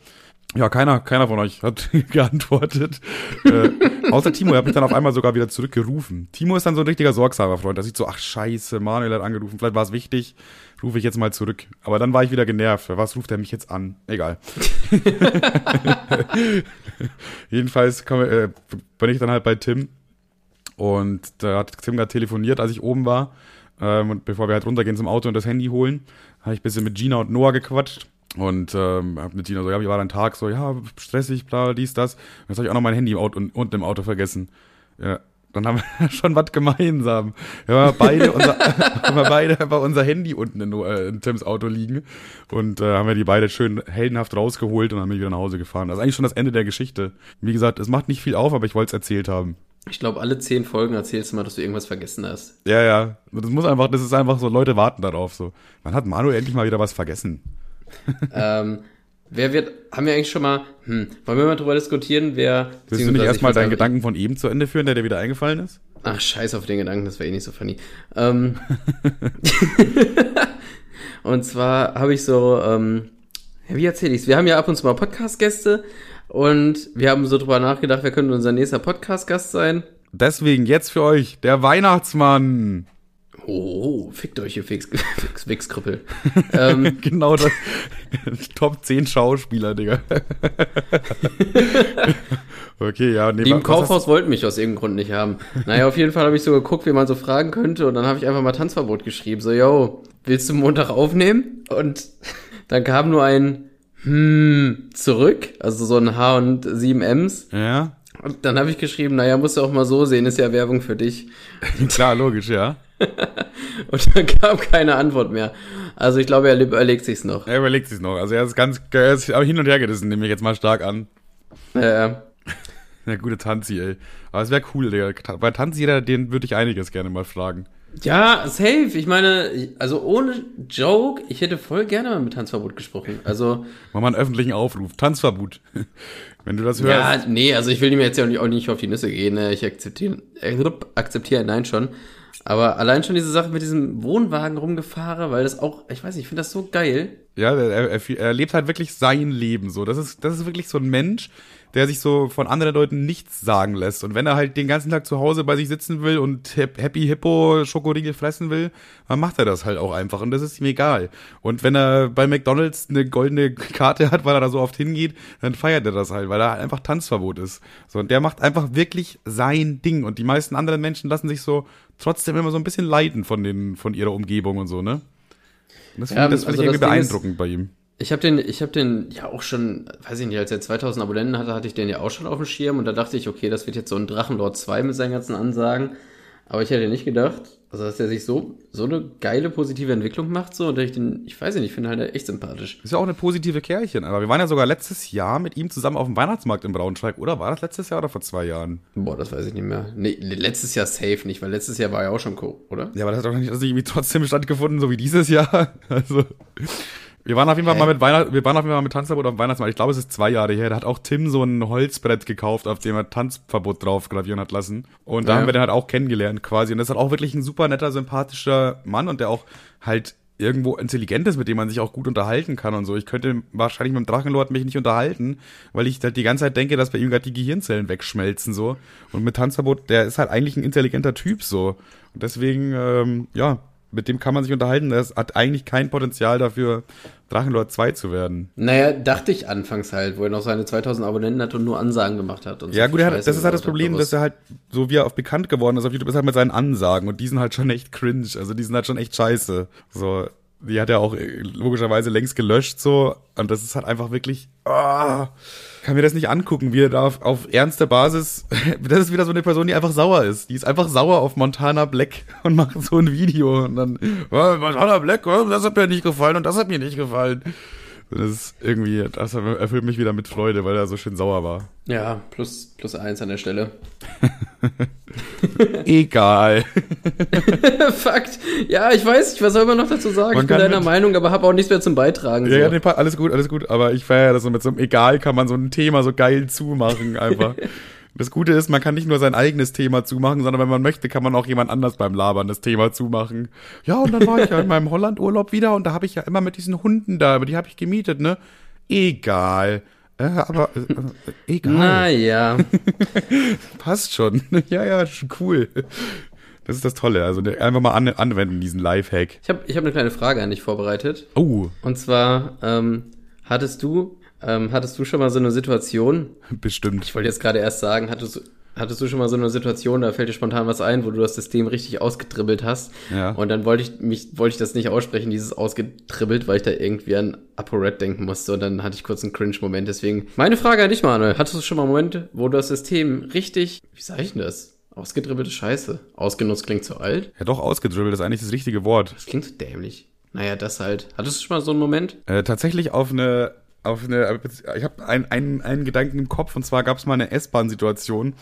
Ja, keiner, keiner von euch hat geantwortet. äh, außer Timo, er hat mich dann auf einmal sogar wieder zurückgerufen. Timo ist dann so ein richtiger sorgsamer Freund. Da sieht so, ach scheiße, Manuel hat angerufen, vielleicht war es wichtig, rufe ich jetzt mal zurück. Aber dann war ich wieder genervt. Was ruft er mich jetzt an? Egal. Jedenfalls komm, äh, bin ich dann halt bei Tim und da hat Tim gerade telefoniert, als ich oben war. Ähm, und bevor wir halt runtergehen zum Auto und das Handy holen, habe ich ein bisschen mit Gina und Noah gequatscht. Und ähm, hab mit Gina so, ja, wie war dein Tag? So, ja, stressig, bla, dies, das. Und jetzt habe ich auch noch mein Handy im Auto, unten im Auto vergessen. Ja, dann haben wir schon was gemeinsam. Wir haben beide, unser, haben wir beide einfach unser Handy unten in, äh, in Tims Auto liegen. Und äh, haben wir die beide schön heldenhaft rausgeholt und dann bin ich wieder nach Hause gefahren. Das ist eigentlich schon das Ende der Geschichte. Wie gesagt, es macht nicht viel auf, aber ich wollte es erzählt haben. Ich glaube, alle zehn Folgen erzählst du mal, dass du irgendwas vergessen hast. Ja, ja. Das muss einfach, das ist einfach so, Leute warten darauf so. Wann hat Manu endlich mal wieder was vergessen? ähm, wer wird, haben wir eigentlich schon mal, hm, wollen wir mal drüber diskutieren, wer. Willst du nicht erstmal ich deinen Gedanken von eben zu Ende führen, der dir wieder eingefallen ist? Ach, scheiß auf den Gedanken, das wäre eh nicht so funny. Ähm, und zwar habe ich so, ähm, wie erzähle ich's? Wir haben ja ab und zu mal Podcast-Gäste und wir haben so drüber nachgedacht, wer könnte unser nächster Podcast-Gast sein. Deswegen jetzt für euch der Weihnachtsmann. Oh, fickt euch, ihr Fix, Fix, Fixkrüppel. ähm, Genau das. Top 10 Schauspieler, Digga. okay, ja. Nee, die im Kaufhaus wollten mich aus irgendeinem Grund nicht haben. Naja, auf jeden Fall habe ich so geguckt, wie man so fragen könnte und dann habe ich einfach mal Tanzverbot geschrieben. So, yo, willst du Montag aufnehmen? Und dann kam nur ein hm zurück, also so ein H und 7 M's. Ja, Und dann habe ich geschrieben, naja, musst du auch mal so sehen, ist ja Werbung für dich. klar, logisch, ja. Und dann kam keine Antwort mehr. Also ich glaube, er überlegt sich's noch. Er überlegt sich noch. Also er ist ganz, er ist hin und her gerissen, nehme ich jetzt mal stark an. Äh, Der gute Tanzi, ey. Aber es wäre cool, Digga. Bei Tanzi, den würde ich einiges gerne mal fragen. ja, safe. Ich meine, also ohne Joke, ich hätte voll gerne mal mit Tanzverbot gesprochen. Also Mach mal einen öffentlichen Aufruf. Tanzverbot. Wenn du das hörst. Ja, nee, also ich will ihm jetzt ja auch nicht, auf die Nüsse gehen. ne. Ich akzeptiere äh, akzeptiere ein Nein schon. Aber allein schon diese Sache mit diesem Wohnwagen rumgefahren, weil das auch, ich weiß nicht, ich finde das so geil. Ja, er, er, er lebt halt wirklich sein Leben so. Das ist, das ist wirklich so ein Mensch, der sich so von anderen Leuten nichts sagen lässt. Und wenn er halt den ganzen Tag zu Hause bei sich sitzen will und Hap- Happy Hippo Schokoriegel fressen will, dann macht er das halt auch einfach. Und das ist ihm egal. Und wenn er bei McDonalds eine goldene Karte hat, weil er da so oft hingeht, dann feiert er das halt, weil er halt einfach Tanzverbot ist. So, und der macht einfach wirklich sein Ding. Und die meisten anderen Menschen lassen sich so trotzdem immer so ein bisschen leiten von den, von ihrer Umgebung und so, ne? Und das Ja, finde find also ich irgendwie beeindruckend bei ihm. Ich habe den, ich habe den ja auch schon, weiß ich nicht, als er 2000 Abonnenten hatte, hatte ich den ja auch schon auf dem Schirm und da dachte ich, okay, das wird jetzt so ein Drachenlord 2 mit seinen ganzen Ansagen. Aber ich hätte nicht gedacht, also dass er sich so, so eine geile positive Entwicklung macht, so, und ich den, ich weiß nicht, ich finde halt echt sympathisch. Ist ja auch eine positive Kerlchen, aber wir waren ja sogar letztes Jahr mit ihm zusammen auf dem Weihnachtsmarkt in Braunschweig, oder? War das letztes Jahr oder vor zwei Jahren? Boah, das weiß ich nicht mehr. Nee, letztes Jahr safe nicht, weil letztes Jahr war ja auch schon Co, oder? Ja, aber das hat doch nicht also irgendwie trotzdem stattgefunden, so wie dieses Jahr. Also, wir waren auf jeden Fall Hä? mal mit Weihnacht, wir waren auf jeden Fall mal mit Tanzverbot auf dem Weihnachtsmarkt. Ich glaube, es ist zwei Jahre her. Da hat auch Tim so ein Holzbrett gekauft, auf dem er Tanzverbot drauf gravieren hat lassen. Und da Ja. haben wir den halt auch kennengelernt quasi. Und das ist halt auch wirklich ein super netter, sympathischer Mann und der auch halt irgendwo intelligent ist, mit dem man sich auch gut unterhalten kann und so. Ich könnte wahrscheinlich mit dem Drachenlord mich nicht unterhalten, weil ich halt die ganze Zeit denke, dass bei ihm gerade die Gehirnzellen wegschmelzen so. Und mit Tanzverbot, der ist halt eigentlich ein intelligenter Typ so. Und deswegen, ähm, ja, mit dem kann man sich unterhalten. Das hat eigentlich kein Potenzial dafür, Drachenlord 2 zu werden. Naja, dachte ich anfangs halt, wo er noch seine 2000 Abonnenten hat und nur Ansagen gemacht hat. Und Ja, so gut, hat, das ist halt das Problem, dass er halt, so wie er auf bekannt geworden ist auf YouTube, ist halt mit seinen Ansagen und die sind halt schon echt cringe. Also die sind halt schon echt scheiße. So, die hat er auch äh, logischerweise längst gelöscht, so. Und das ist halt einfach wirklich, ah, kann mir das nicht angucken, wie er da auf, auf ernste Basis, das ist wieder so eine Person, die einfach sauer ist. Die ist einfach sauer auf Montana Black und macht so ein Video und dann, "Ah, Montana Black, oh, das hat mir nicht gefallen und das hat mir nicht gefallen. Das ist irgendwie, das erfüllt mich wieder mit Freude, weil er so schön sauer war. Ja, plus, plus eins an der Stelle. Egal. Fakt. Ja, ich weiß nicht, was soll man noch dazu sagen? Man ich bin deiner mit- Meinung, aber habe auch nichts mehr zum Beitragen. Ja, ja, so. nee, pa- alles gut, alles gut. Aber ich feiere das so mit so einem Egal kann man so ein Thema so geil zumachen einfach. Das Gute ist, man kann nicht nur sein eigenes Thema zumachen, sondern wenn man möchte, kann man auch jemand anders beim Labern das Thema zumachen. Ja, und dann war ich ja in meinem Holland-Urlaub wieder und da habe ich ja immer mit diesen Hunden da, aber die habe ich gemietet, ne? Egal. Äh, aber äh, äh, egal. Naja. Passt schon. ja, ja, cool. Das ist das Tolle. Also einfach mal an, anwenden, diesen Lifehack. Ich habe ich hab eine kleine Frage an dich vorbereitet. Oh, Und zwar, ähm, hattest du, ähm, hattest du schon mal so eine Situation, bestimmt. ich wollte jetzt gerade erst sagen, hattest du, hattest du schon mal so eine Situation, da fällt dir spontan was ein, wo du das System richtig ausgetribbelt hast. Ja. Und dann wollte ich mich, wollte ich das nicht aussprechen, dieses ausgetribbelt, weil ich da irgendwie an ApoRed denken musste. Und dann hatte ich kurz einen Cringe-Moment. Deswegen, meine Frage an dich, Manuel. Hattest du schon mal Momente, wo du das System richtig, wie sag ich denn das? Ausgedribbelte Scheiße. Ausgenutzt klingt zu alt. Ja, doch, ausgedribbelt ist eigentlich das richtige Wort. Das klingt so dämlich. Naja, das halt. Hattest du schon mal so einen Moment? Äh, tatsächlich auf eine, auf eine, ich habe einen, einen, einen Gedanken im Kopf und zwar gab es mal eine S-Bahn-Situation,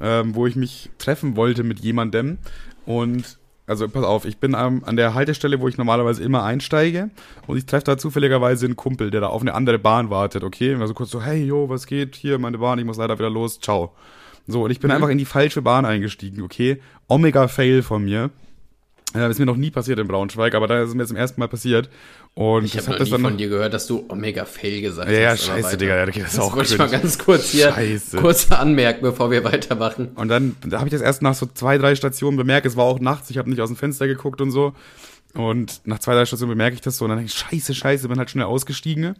ähm, wo ich mich treffen wollte mit jemandem und also pass auf, ich bin ähm, an der Haltestelle, wo ich normalerweise immer einsteige und ich treffe da zufälligerweise einen Kumpel, der da auf eine andere Bahn wartet, okay? Und so kurz so, hey, yo, was geht? Hier, meine Bahn, ich muss leider wieder los, ciao. So, und ich bin mhm. einfach in die falsche Bahn eingestiegen, okay? Omega-Fail von mir. Ja, das ist mir noch nie passiert in Braunschweig, aber da ist mir zum ersten Mal passiert. Und ich habe noch nie von dir gehört, dass du Omega Fail gesagt ja, hast. Ja, scheiße, Digga, ja, das ist auch wollte ich mal ganz kurz hier scheiße. kurz anmerken, bevor wir weitermachen. Und dann da habe ich das erst nach so zwei, drei Stationen bemerkt. Es war auch nachts, ich habe nicht aus dem Fenster geguckt und so. Und nach zwei, drei Stationen bemerke ich das so und dann denke ich, scheiße, scheiße, bin halt schnell ausgestiegen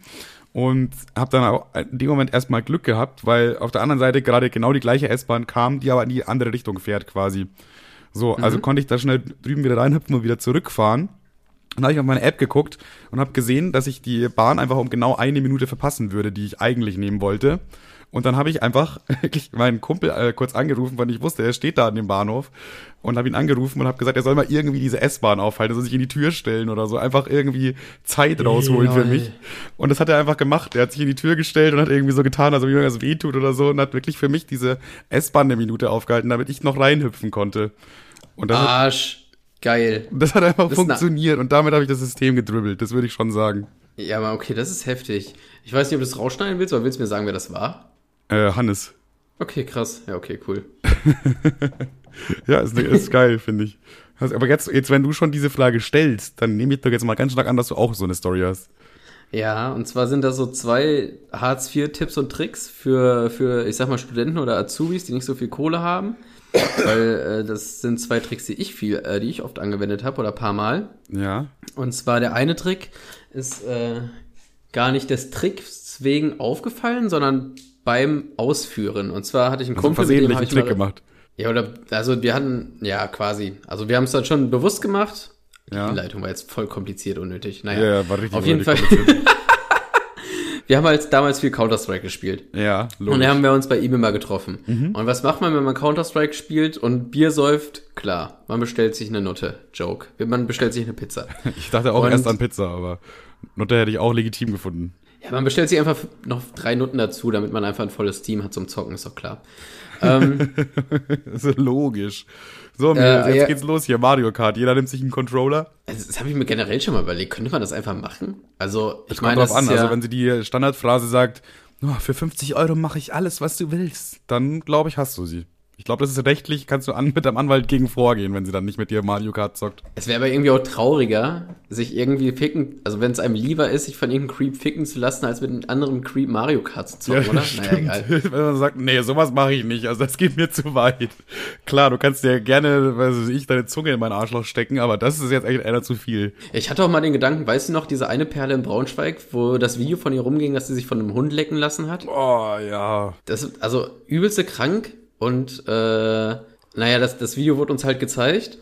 und habe dann auch in dem Moment erstmal Glück gehabt, weil auf der anderen Seite gerade genau die gleiche S-Bahn kam, die aber in die andere Richtung fährt quasi. So, also mhm. konnte ich da schnell drüben wieder reinhüpfen und wieder zurückfahren. Dann habe ich auf meine App geguckt und habe gesehen, dass ich die Bahn einfach um genau eine Minute verpassen würde, die ich eigentlich nehmen wollte. Und dann habe ich einfach wirklich meinen Kumpel äh, kurz angerufen, weil ich wusste, er steht da an dem Bahnhof. Und habe ihn angerufen und habe gesagt, er soll mal irgendwie diese S-Bahn aufhalten, soll sich in die Tür stellen oder so. Einfach irgendwie Zeit rausholen für mich. Und das hat er einfach gemacht. Er hat sich in die Tür gestellt und hat irgendwie so getan, als ob ihm irgendwas wehtut oder so. Und hat wirklich für mich diese S-Bahn eine Minute aufgehalten, damit ich noch reinhüpfen konnte. Arsch. Hat, Geil. Das hat einfach das funktioniert und damit habe ich das System gedribbelt, das würde ich schon sagen. Ja, aber okay, das ist heftig. Ich weiß nicht, ob du das rausschneiden willst, aber willst du mir sagen, wer das war? Äh, Hannes. Okay, krass. Ja, okay, cool. ja, ist, ist geil, finde ich. Aber jetzt, jetzt, wenn du schon diese Frage stellst, dann nehme ich doch jetzt mal ganz stark an, dass du auch so eine Story hast. Ja, und zwar sind da so zwei Hartz-IV-Tipps und Tricks für, für, ich sag mal, Studenten oder Azubis, die nicht so viel Kohle haben. Weil äh, das sind zwei Tricks, die ich viel, äh, die ich oft angewendet habe oder paar Mal. Ja. Und zwar der eine Trick ist äh, gar nicht des Tricks wegen aufgefallen, sondern beim Ausführen. Und zwar hatte ich einen also Kumpel, mit dem habe ich Trick mal, gemacht. Ja, oder also wir hatten ja quasi, also wir haben es dann schon bewusst gemacht. Ja. Die Leitung war jetzt voll kompliziert unnötig. Naja, ja, war richtig auf jeden Fall. wir haben halt damals viel Counter-Strike gespielt. Ja, logisch. Und dann haben wir uns bei eBay mal getroffen. Mhm. Und was macht man, wenn man Counter-Strike spielt und Bier säuft? Klar, man bestellt sich eine Nutte. Joke. Man bestellt sich eine Pizza. Ich dachte auch und erst an Pizza, aber Nutte hätte ich auch legitim gefunden. Ja, man bestellt sich einfach noch drei Nutten dazu, damit man einfach ein volles Team hat zum Zocken, ist doch klar. ähm, das ist logisch. So, äh, jetzt ja. geht's los hier, Mario Kart. Jeder nimmt sich einen Controller. Also, das habe ich mir generell schon mal überlegt. Könnte man das einfach machen? Also, ich meine, drauf an. Ja also, wenn sie die Standardphrase sagt, oh, für 50 Euro mache ich alles, was du willst, dann glaube ich, hast du sie. Ich glaube, das ist rechtlich, kannst du an, mit dem Anwalt gegen vorgehen, wenn sie dann nicht mit dir Mario Kart zockt. Es wäre aber irgendwie auch trauriger, sich irgendwie ficken, also wenn es einem lieber ist, sich von irgendeinem Creep ficken zu lassen, als mit einem anderen Creep Mario Kart zu zocken, ja, oder? Stimmt. Naja, egal. Wenn man sagt, nee, sowas mache ich nicht, also das geht mir zu weit. Klar, du kannst dir gerne, weiß ich, deine Zunge in mein Arschloch stecken, aber das ist jetzt echt einer zu viel. Ich hatte auch mal den Gedanken, weißt du noch, diese eine Perle in Braunschweig, wo das Video von ihr rumging, dass sie sich von einem Hund lecken lassen hat? Oh, ja. Das, also übelste krank und äh, naja, das, das Video wurde uns halt gezeigt.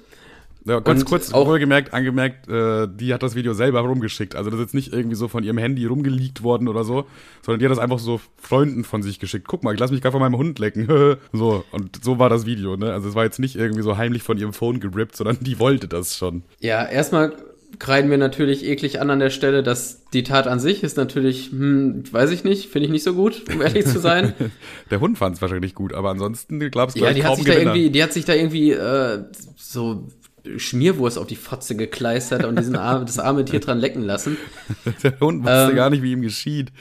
Ja, ganz und kurz, auch wohlgemerkt, angemerkt, äh, die hat das Video selber rumgeschickt. Also das ist jetzt nicht irgendwie so von ihrem Handy rumgeleakt worden oder so, sondern die hat das einfach so Freunden von sich geschickt. Guck mal, ich lass mich gerade von meinem Hund lecken. so, und so war das Video, ne? Also es war jetzt nicht irgendwie so heimlich von ihrem Phone gerippt, sondern die wollte das schon. Ja, erstmal kreiden wir natürlich eklig an an der Stelle, dass die Tat an sich ist natürlich, hm, weiß ich nicht, finde ich nicht so gut, um ehrlich zu sein. der Hund fand es wahrscheinlich gut, aber ansonsten glaubst du, ja, die hat sich da irgendwie, die hat sich da irgendwie äh, so Schmierwurst auf die Fotze gekleistert und diesen Arme, das arme Tier dran lecken lassen. der Hund wusste ähm, gar nicht, wie ihm geschieht.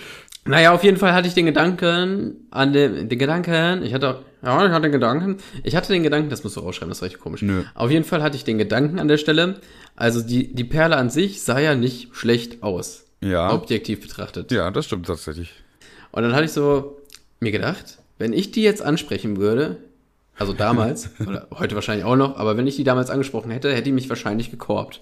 Naja, auf jeden Fall hatte ich den Gedanken an den, den Gedanken, ich hatte, ja, ich hatte den Gedanken, ich hatte den Gedanken, das musst du rausschreiben, das ist richtig komisch. Nö. Auf jeden Fall hatte ich den Gedanken an der Stelle, also die, die Perle an sich sah ja nicht schlecht aus. Ja. Objektiv betrachtet. Ja, das stimmt tatsächlich. Und dann hatte ich so mir gedacht, wenn ich die jetzt ansprechen würde, also damals, oder heute wahrscheinlich auch noch, aber wenn ich die damals angesprochen hätte, hätte die mich wahrscheinlich gekorbt.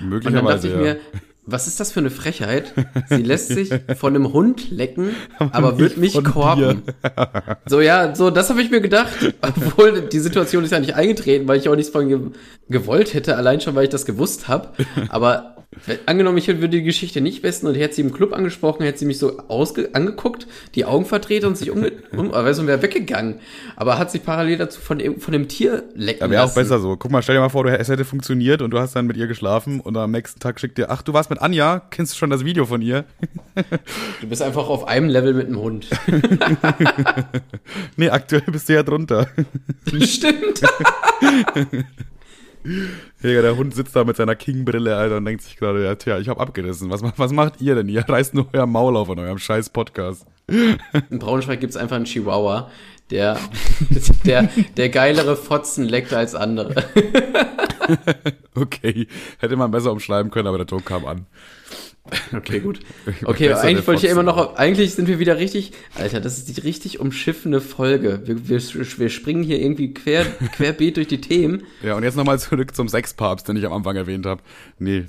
Möglicherweise. Und dann dachte ich mir, was ist das für eine Frechheit? Sie lässt sich von einem Hund lecken, aber wird mich korben. so, ja, so, das habe ich mir gedacht. Obwohl, die Situation ist ja nicht eingetreten, weil ich auch nichts von ge gewollt hätte, allein schon, weil ich das gewusst habe. Aber Angenommen, ich würde die Geschichte nicht wissen und hätte sie im Club angesprochen, hätte sie mich so ausge angeguckt, die Augen verdreht und sich um, um weißt du, wäre weggegangen. Aber hat sich parallel dazu von, von dem Tier lecken ja, wäre auch besser so. Guck mal, stell dir mal vor, du, es hätte funktioniert und du hast dann mit ihr geschlafen und am nächsten Tag schickt dir, ach, du warst mit Anja, kennst du schon das Video von ihr? du bist einfach auf einem Level mit einem Hund. nee, aktuell bist du ja drunter. Stimmt. Ja, der Hund sitzt da mit seiner King-Brille, Alter, und denkt sich gerade, ja, tja, ich hab abgerissen. Was, was macht ihr denn? Ihr reißt nur euer Maul auf in eurem scheiß Podcast. In Braunschweig gibt's einfach einen Chihuahua, der, der, der geilere Fotzen leckt als andere. okay, hätte man besser umschreiben können, aber der Druck kam an. Okay, gut. Okay, eigentlich wollte ich ja immer noch, eigentlich sind wir wieder richtig, Alter, das ist die richtig umschiffende Folge. Wir, wir, wir springen hier irgendwie quer, querbeet durch die Themen. Ja, und jetzt nochmal zurück zum Sexpapst, den ich am Anfang erwähnt habe. Nee.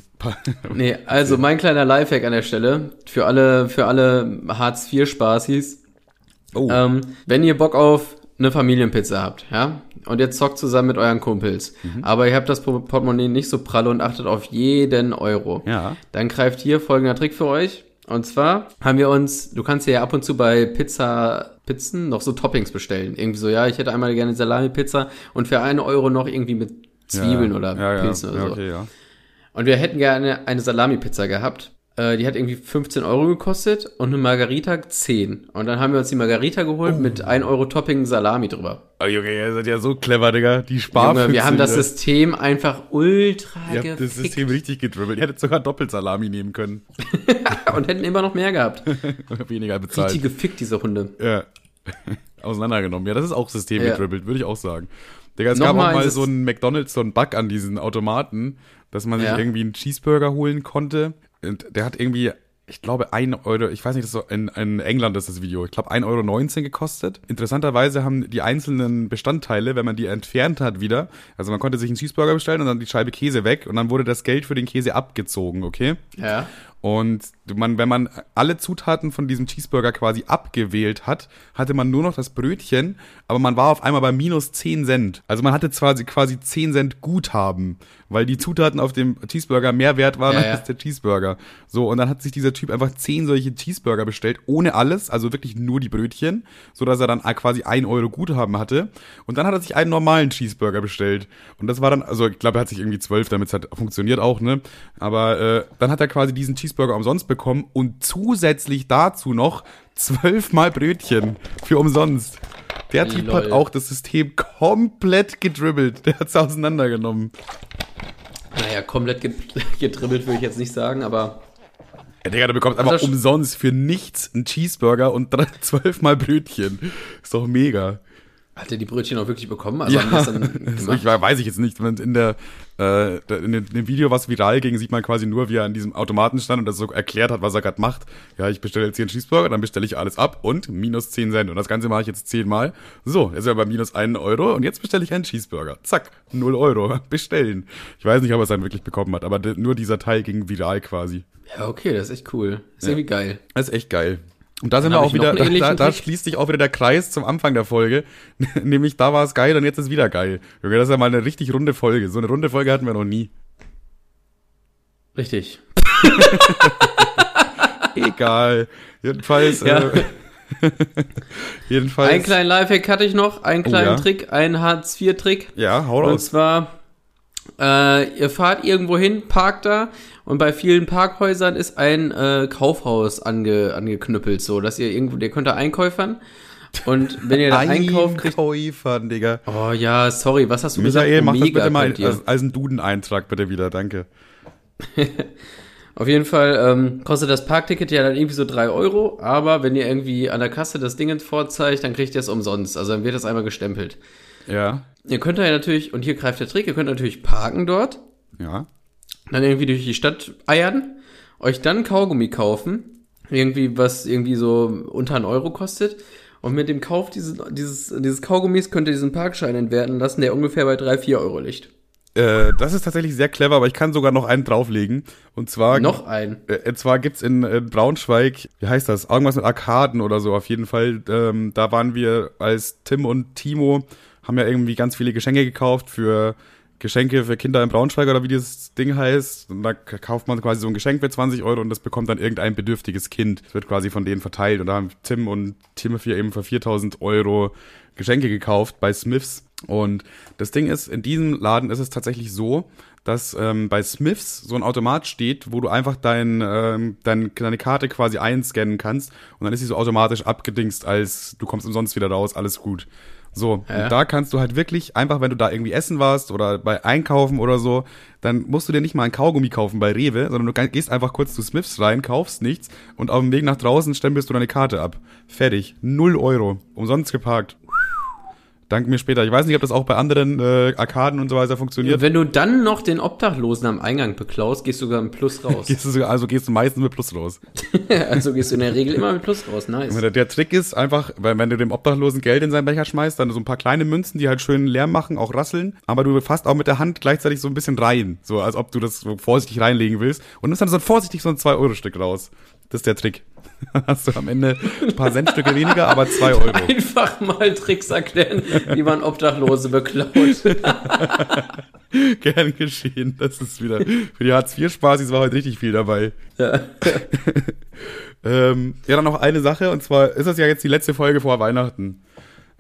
nee, also mein kleiner Lifehack an der Stelle, für alle, für alle Hartz-IV-Spaßis. Oh. Ähm, wenn ihr Bock auf eine Familienpizza habt, ja, und ihr zockt zusammen mit euren Kumpels, mhm. aber ihr habt das Portemonnaie nicht so pralle und achtet auf jeden Euro, ja. dann greift hier folgender Trick für euch. Und zwar haben wir uns, du kannst ja ab und zu bei Pizza, Pizzen noch so Toppings bestellen. Irgendwie so, ja, ich hätte einmal gerne Salami-Pizza und für einen Euro noch irgendwie mit Zwiebeln ja, oder ja, Pilzen ja, oder so. Okay, ja. Und wir hätten gerne eine Salami-Pizza gehabt. Äh, die hat irgendwie 15 Euro gekostet und eine Margarita 10. Und dann haben wir uns die Margarita geholt oh. mit 1 Euro Topping Salami drüber. Oh Junge, ihr seid ja so clever, Digga. Die Sparfüchse. Junge, wir haben das System einfach ultra Ihr habt das System richtig gedribbelt. Ihr hättet sogar Doppelsalami nehmen können. und hätten immer noch mehr gehabt. Weniger bezahlt. Richtig gefickt, diese Hunde. Ja. Auseinandergenommen. Ja, das ist auch System ja. gedribbelt, würde ich auch sagen. Digga, es Nochmal gab auch mal so einen McDonalds, so einen Bug an diesen Automaten, dass man sich ja. irgendwie einen Cheeseburger holen konnte und der hat irgendwie, ich glaube, ein Euro, ich weiß nicht, das ist so in, in England ist das Video, ich glaube, 1,19 Euro gekostet. Interessanterweise haben die einzelnen Bestandteile, wenn man die entfernt hat wieder, also man konnte sich einen Cheeseburger bestellen und dann die Scheibe Käse weg und dann wurde das Geld für den Käse abgezogen, okay? Ja. Und man, wenn man alle Zutaten von diesem Cheeseburger quasi abgewählt hat, hatte man nur noch das Brötchen, aber man war auf einmal bei minus 10 Cent. Also man hatte zwar quasi 10 Cent Guthaben, weil die Zutaten auf dem Cheeseburger mehr wert waren ja, als ja. der Cheeseburger. So, und dann hat sich dieser Typ einfach 10 solche Cheeseburger bestellt, ohne alles, also wirklich nur die Brötchen, so dass er dann quasi 1 Euro Guthaben hatte. Und dann hat er sich einen normalen Cheeseburger bestellt. Und das war dann, also ich glaube, er hat sich irgendwie 12, damit es halt funktioniert auch, ne? Aber äh, dann hat er quasi diesen Cheeseburger Cheeseburger umsonst bekommen und zusätzlich dazu noch zwölfmal Brötchen für umsonst. Der Typ Lol. hat auch das System komplett gedribbelt. Der hat es auseinandergenommen. Naja, komplett gedribbelt würde ich jetzt nicht sagen, aber. Ja, Digga, du bekommst einfach umsonst für nichts einen Cheeseburger und zwölfmal Brötchen. Ist doch mega. Hat er die Brötchen auch wirklich bekommen? Also ja, ich weiß ich jetzt nicht. In, der, äh, in dem Video, was viral ging, sieht man quasi nur, wie er an diesem Automaten stand und das so erklärt hat, was er gerade macht. Ja, ich bestelle jetzt hier einen Cheeseburger, dann bestelle ich alles ab und minus 10 Cent. Und das Ganze mache ich jetzt 10 Mal. So, jetzt ist er bei minus 1 Euro und jetzt bestelle ich einen Cheeseburger. Zack, 0 Euro. Bestellen. Ich weiß nicht, ob er es dann wirklich bekommen hat, aber nur dieser Teil ging viral quasi. Ja, okay, das ist echt cool. Das ist ja. irgendwie geil. Das ist echt geil. Und da sind wir auch wieder, da, da, schließt sich auch wieder der Kreis zum Anfang der Folge. Nämlich da war es geil und jetzt ist wieder geil. Junge, das ist ja mal eine richtig runde Folge. So eine runde Folge hatten wir noch nie. Richtig. Egal. Jedenfalls. Ja. Äh, jedenfalls. Einen kleinen Lifehack hatte ich noch, einen kleinen oh, ja. Trick, einen Hartz-IV-Trick. Ja, hau raus. Und zwar, äh, ihr fahrt irgendwo hin, parkt da und bei vielen Parkhäusern ist ein äh, Kaufhaus ange, angeknüppelt, so dass ihr irgendwo, ihr könnt da Einkäufern. Und wenn ihr da einkauft, kriegt. Einkäufern, Digga. Oh ja, sorry, was hast du Michael, gesagt? Michael, mach das bitte mal als, als einen Duden-Eintrag bitte wieder, danke. Auf jeden Fall ähm, kostet das Parkticket ja dann irgendwie so drei Euro, aber wenn ihr irgendwie an der Kasse das Ding vorzeigt, dann kriegt ihr es umsonst. Also dann wird das einmal gestempelt. Ja. Ihr könnt ja natürlich, und hier greift der Trick, ihr könnt natürlich parken dort. Ja dann irgendwie durch die Stadt eiern, euch dann Kaugummi kaufen, irgendwie was irgendwie so unter einen Euro kostet. Und mit dem Kauf dieses, dieses, dieses Kaugummis könnt ihr diesen Parkschein entwerten lassen, der ungefähr bei drei vier Euro liegt. Äh, das ist tatsächlich sehr clever, aber ich kann sogar noch einen drauflegen. Und zwar. Noch einen? Äh, und zwar gibt's in, in Braunschweig, wie heißt das? Irgendwas mit Arkaden oder so, auf jeden Fall. Ähm, da waren wir als Tim und Timo, haben ja irgendwie ganz viele Geschenke gekauft für Geschenke für Kinder in Braunschweig oder wie dieses Ding heißt. Und da kauft man quasi so ein Geschenk für 20 Euro und das bekommt dann irgendein bedürftiges Kind. Das wird quasi von denen verteilt. Und da haben Tim und Timothy eben für 4000 Euro Geschenke gekauft bei Smiths. Und das Ding ist, in diesem Laden ist es tatsächlich so, dass ähm, bei Smiths so ein Automat steht, wo du einfach dein, ähm, dein, deine Karte quasi einscannen kannst und dann ist sie so automatisch abgedingst, als du kommst umsonst wieder raus, alles gut. So, Ja. und da kannst du halt wirklich einfach, wenn du da irgendwie essen warst oder bei Einkaufen oder so, dann musst du dir nicht mal ein Kaugummi kaufen bei Rewe, sondern du gehst einfach kurz zu Smiths rein, kaufst nichts und auf dem Weg nach draußen stempelst du deine Karte ab. Fertig. Null Euro. Umsonst geparkt. Dank mir später. Ich weiß nicht, ob das auch bei anderen äh, Arkaden und so weiter funktioniert. Wenn du dann noch den Obdachlosen am Eingang beklaust, gehst du sogar mit Plus raus. Gehst du sogar, also gehst du meistens mit Plus los. also gehst du in der Regel immer mit Plus raus. Nice. Der, der Trick ist einfach, weil wenn du dem Obdachlosen Geld in seinen Becher schmeißt, dann so ein paar kleine Münzen, die halt schön Lärm machen, auch rasseln, aber du fasst auch mit der Hand gleichzeitig so ein bisschen rein, so als ob du das so vorsichtig reinlegen willst und nimmst dann so vorsichtig so ein 2-Euro-Stück raus. Das ist der Trick. Hast du am Ende ein paar Centstücke weniger, aber 2 Euro. Einfach mal Tricks erklären, wie man Obdachlose beklaut. Gern geschehen. Das ist wieder für die Hartz-IV-Spaßis war heute richtig viel dabei. Ja. Ähm, ja, dann noch eine Sache, und zwar ist das ja jetzt die letzte Folge vor Weihnachten.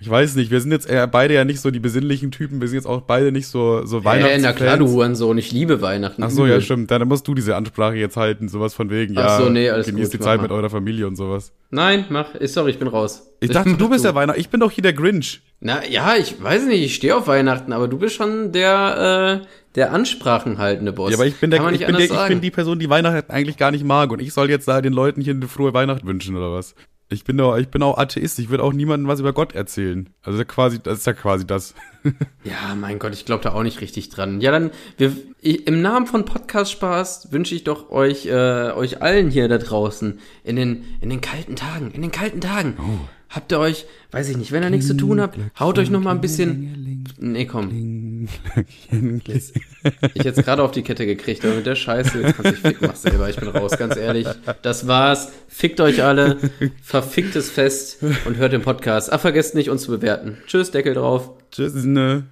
Ich weiß nicht, wir sind jetzt eher beide ja nicht so die besinnlichen Typen, wir sind jetzt auch beide nicht so, so Äh, Weihnachten. na klar, du Hurensohn, ich liebe Weihnachten. Ach so, ja, stimmt. Dann musst du diese Ansprache jetzt halten, sowas von wegen, Ach ja, so, nee, alles genießt gut, die Zeit mach mit mal. eurer Familie und sowas. Nein, mach. Äh, Sorry, ich bin raus. Ich dachte, du bist der Weihnachten, ich bin doch hier der Grinch. Na ja, ich weiß nicht, ich stehe auf Weihnachten, aber du bist schon der, äh, der Ansprachenhaltende Boss. Ja, aber ich bin, der, ich, bin der, ich bin die Person, die Weihnachten eigentlich gar nicht mag und ich soll jetzt da den Leuten hier eine frohe Weihnacht wünschen oder was? Ich bin doch, ich bin auch Atheist, ich würde auch niemandem was über Gott erzählen. Also das quasi, das ist ja quasi das. Ja, mein Gott, ich glaube da auch nicht richtig dran. Ja, dann, wir, ich, im Namen von Podcast Spaß wünsche ich doch euch, äh, euch allen hier da draußen in den, in den kalten Tagen, in den kalten Tagen. Oh. Habt ihr euch, weiß ich nicht, wenn ihr nichts zu tun habt, haut euch noch mal ein bisschen, nee, komm, ich jetzt gerade auf die Kette gekriegt, aber mit der Scheiße, jetzt kannst du dich ficken, mach selber, ich bin raus, ganz ehrlich. Das war's, fickt euch alle, verficktes Fest und hört den Podcast. Ah, vergesst nicht, uns zu bewerten. Tschüss, Deckel drauf. Tschüss, ne.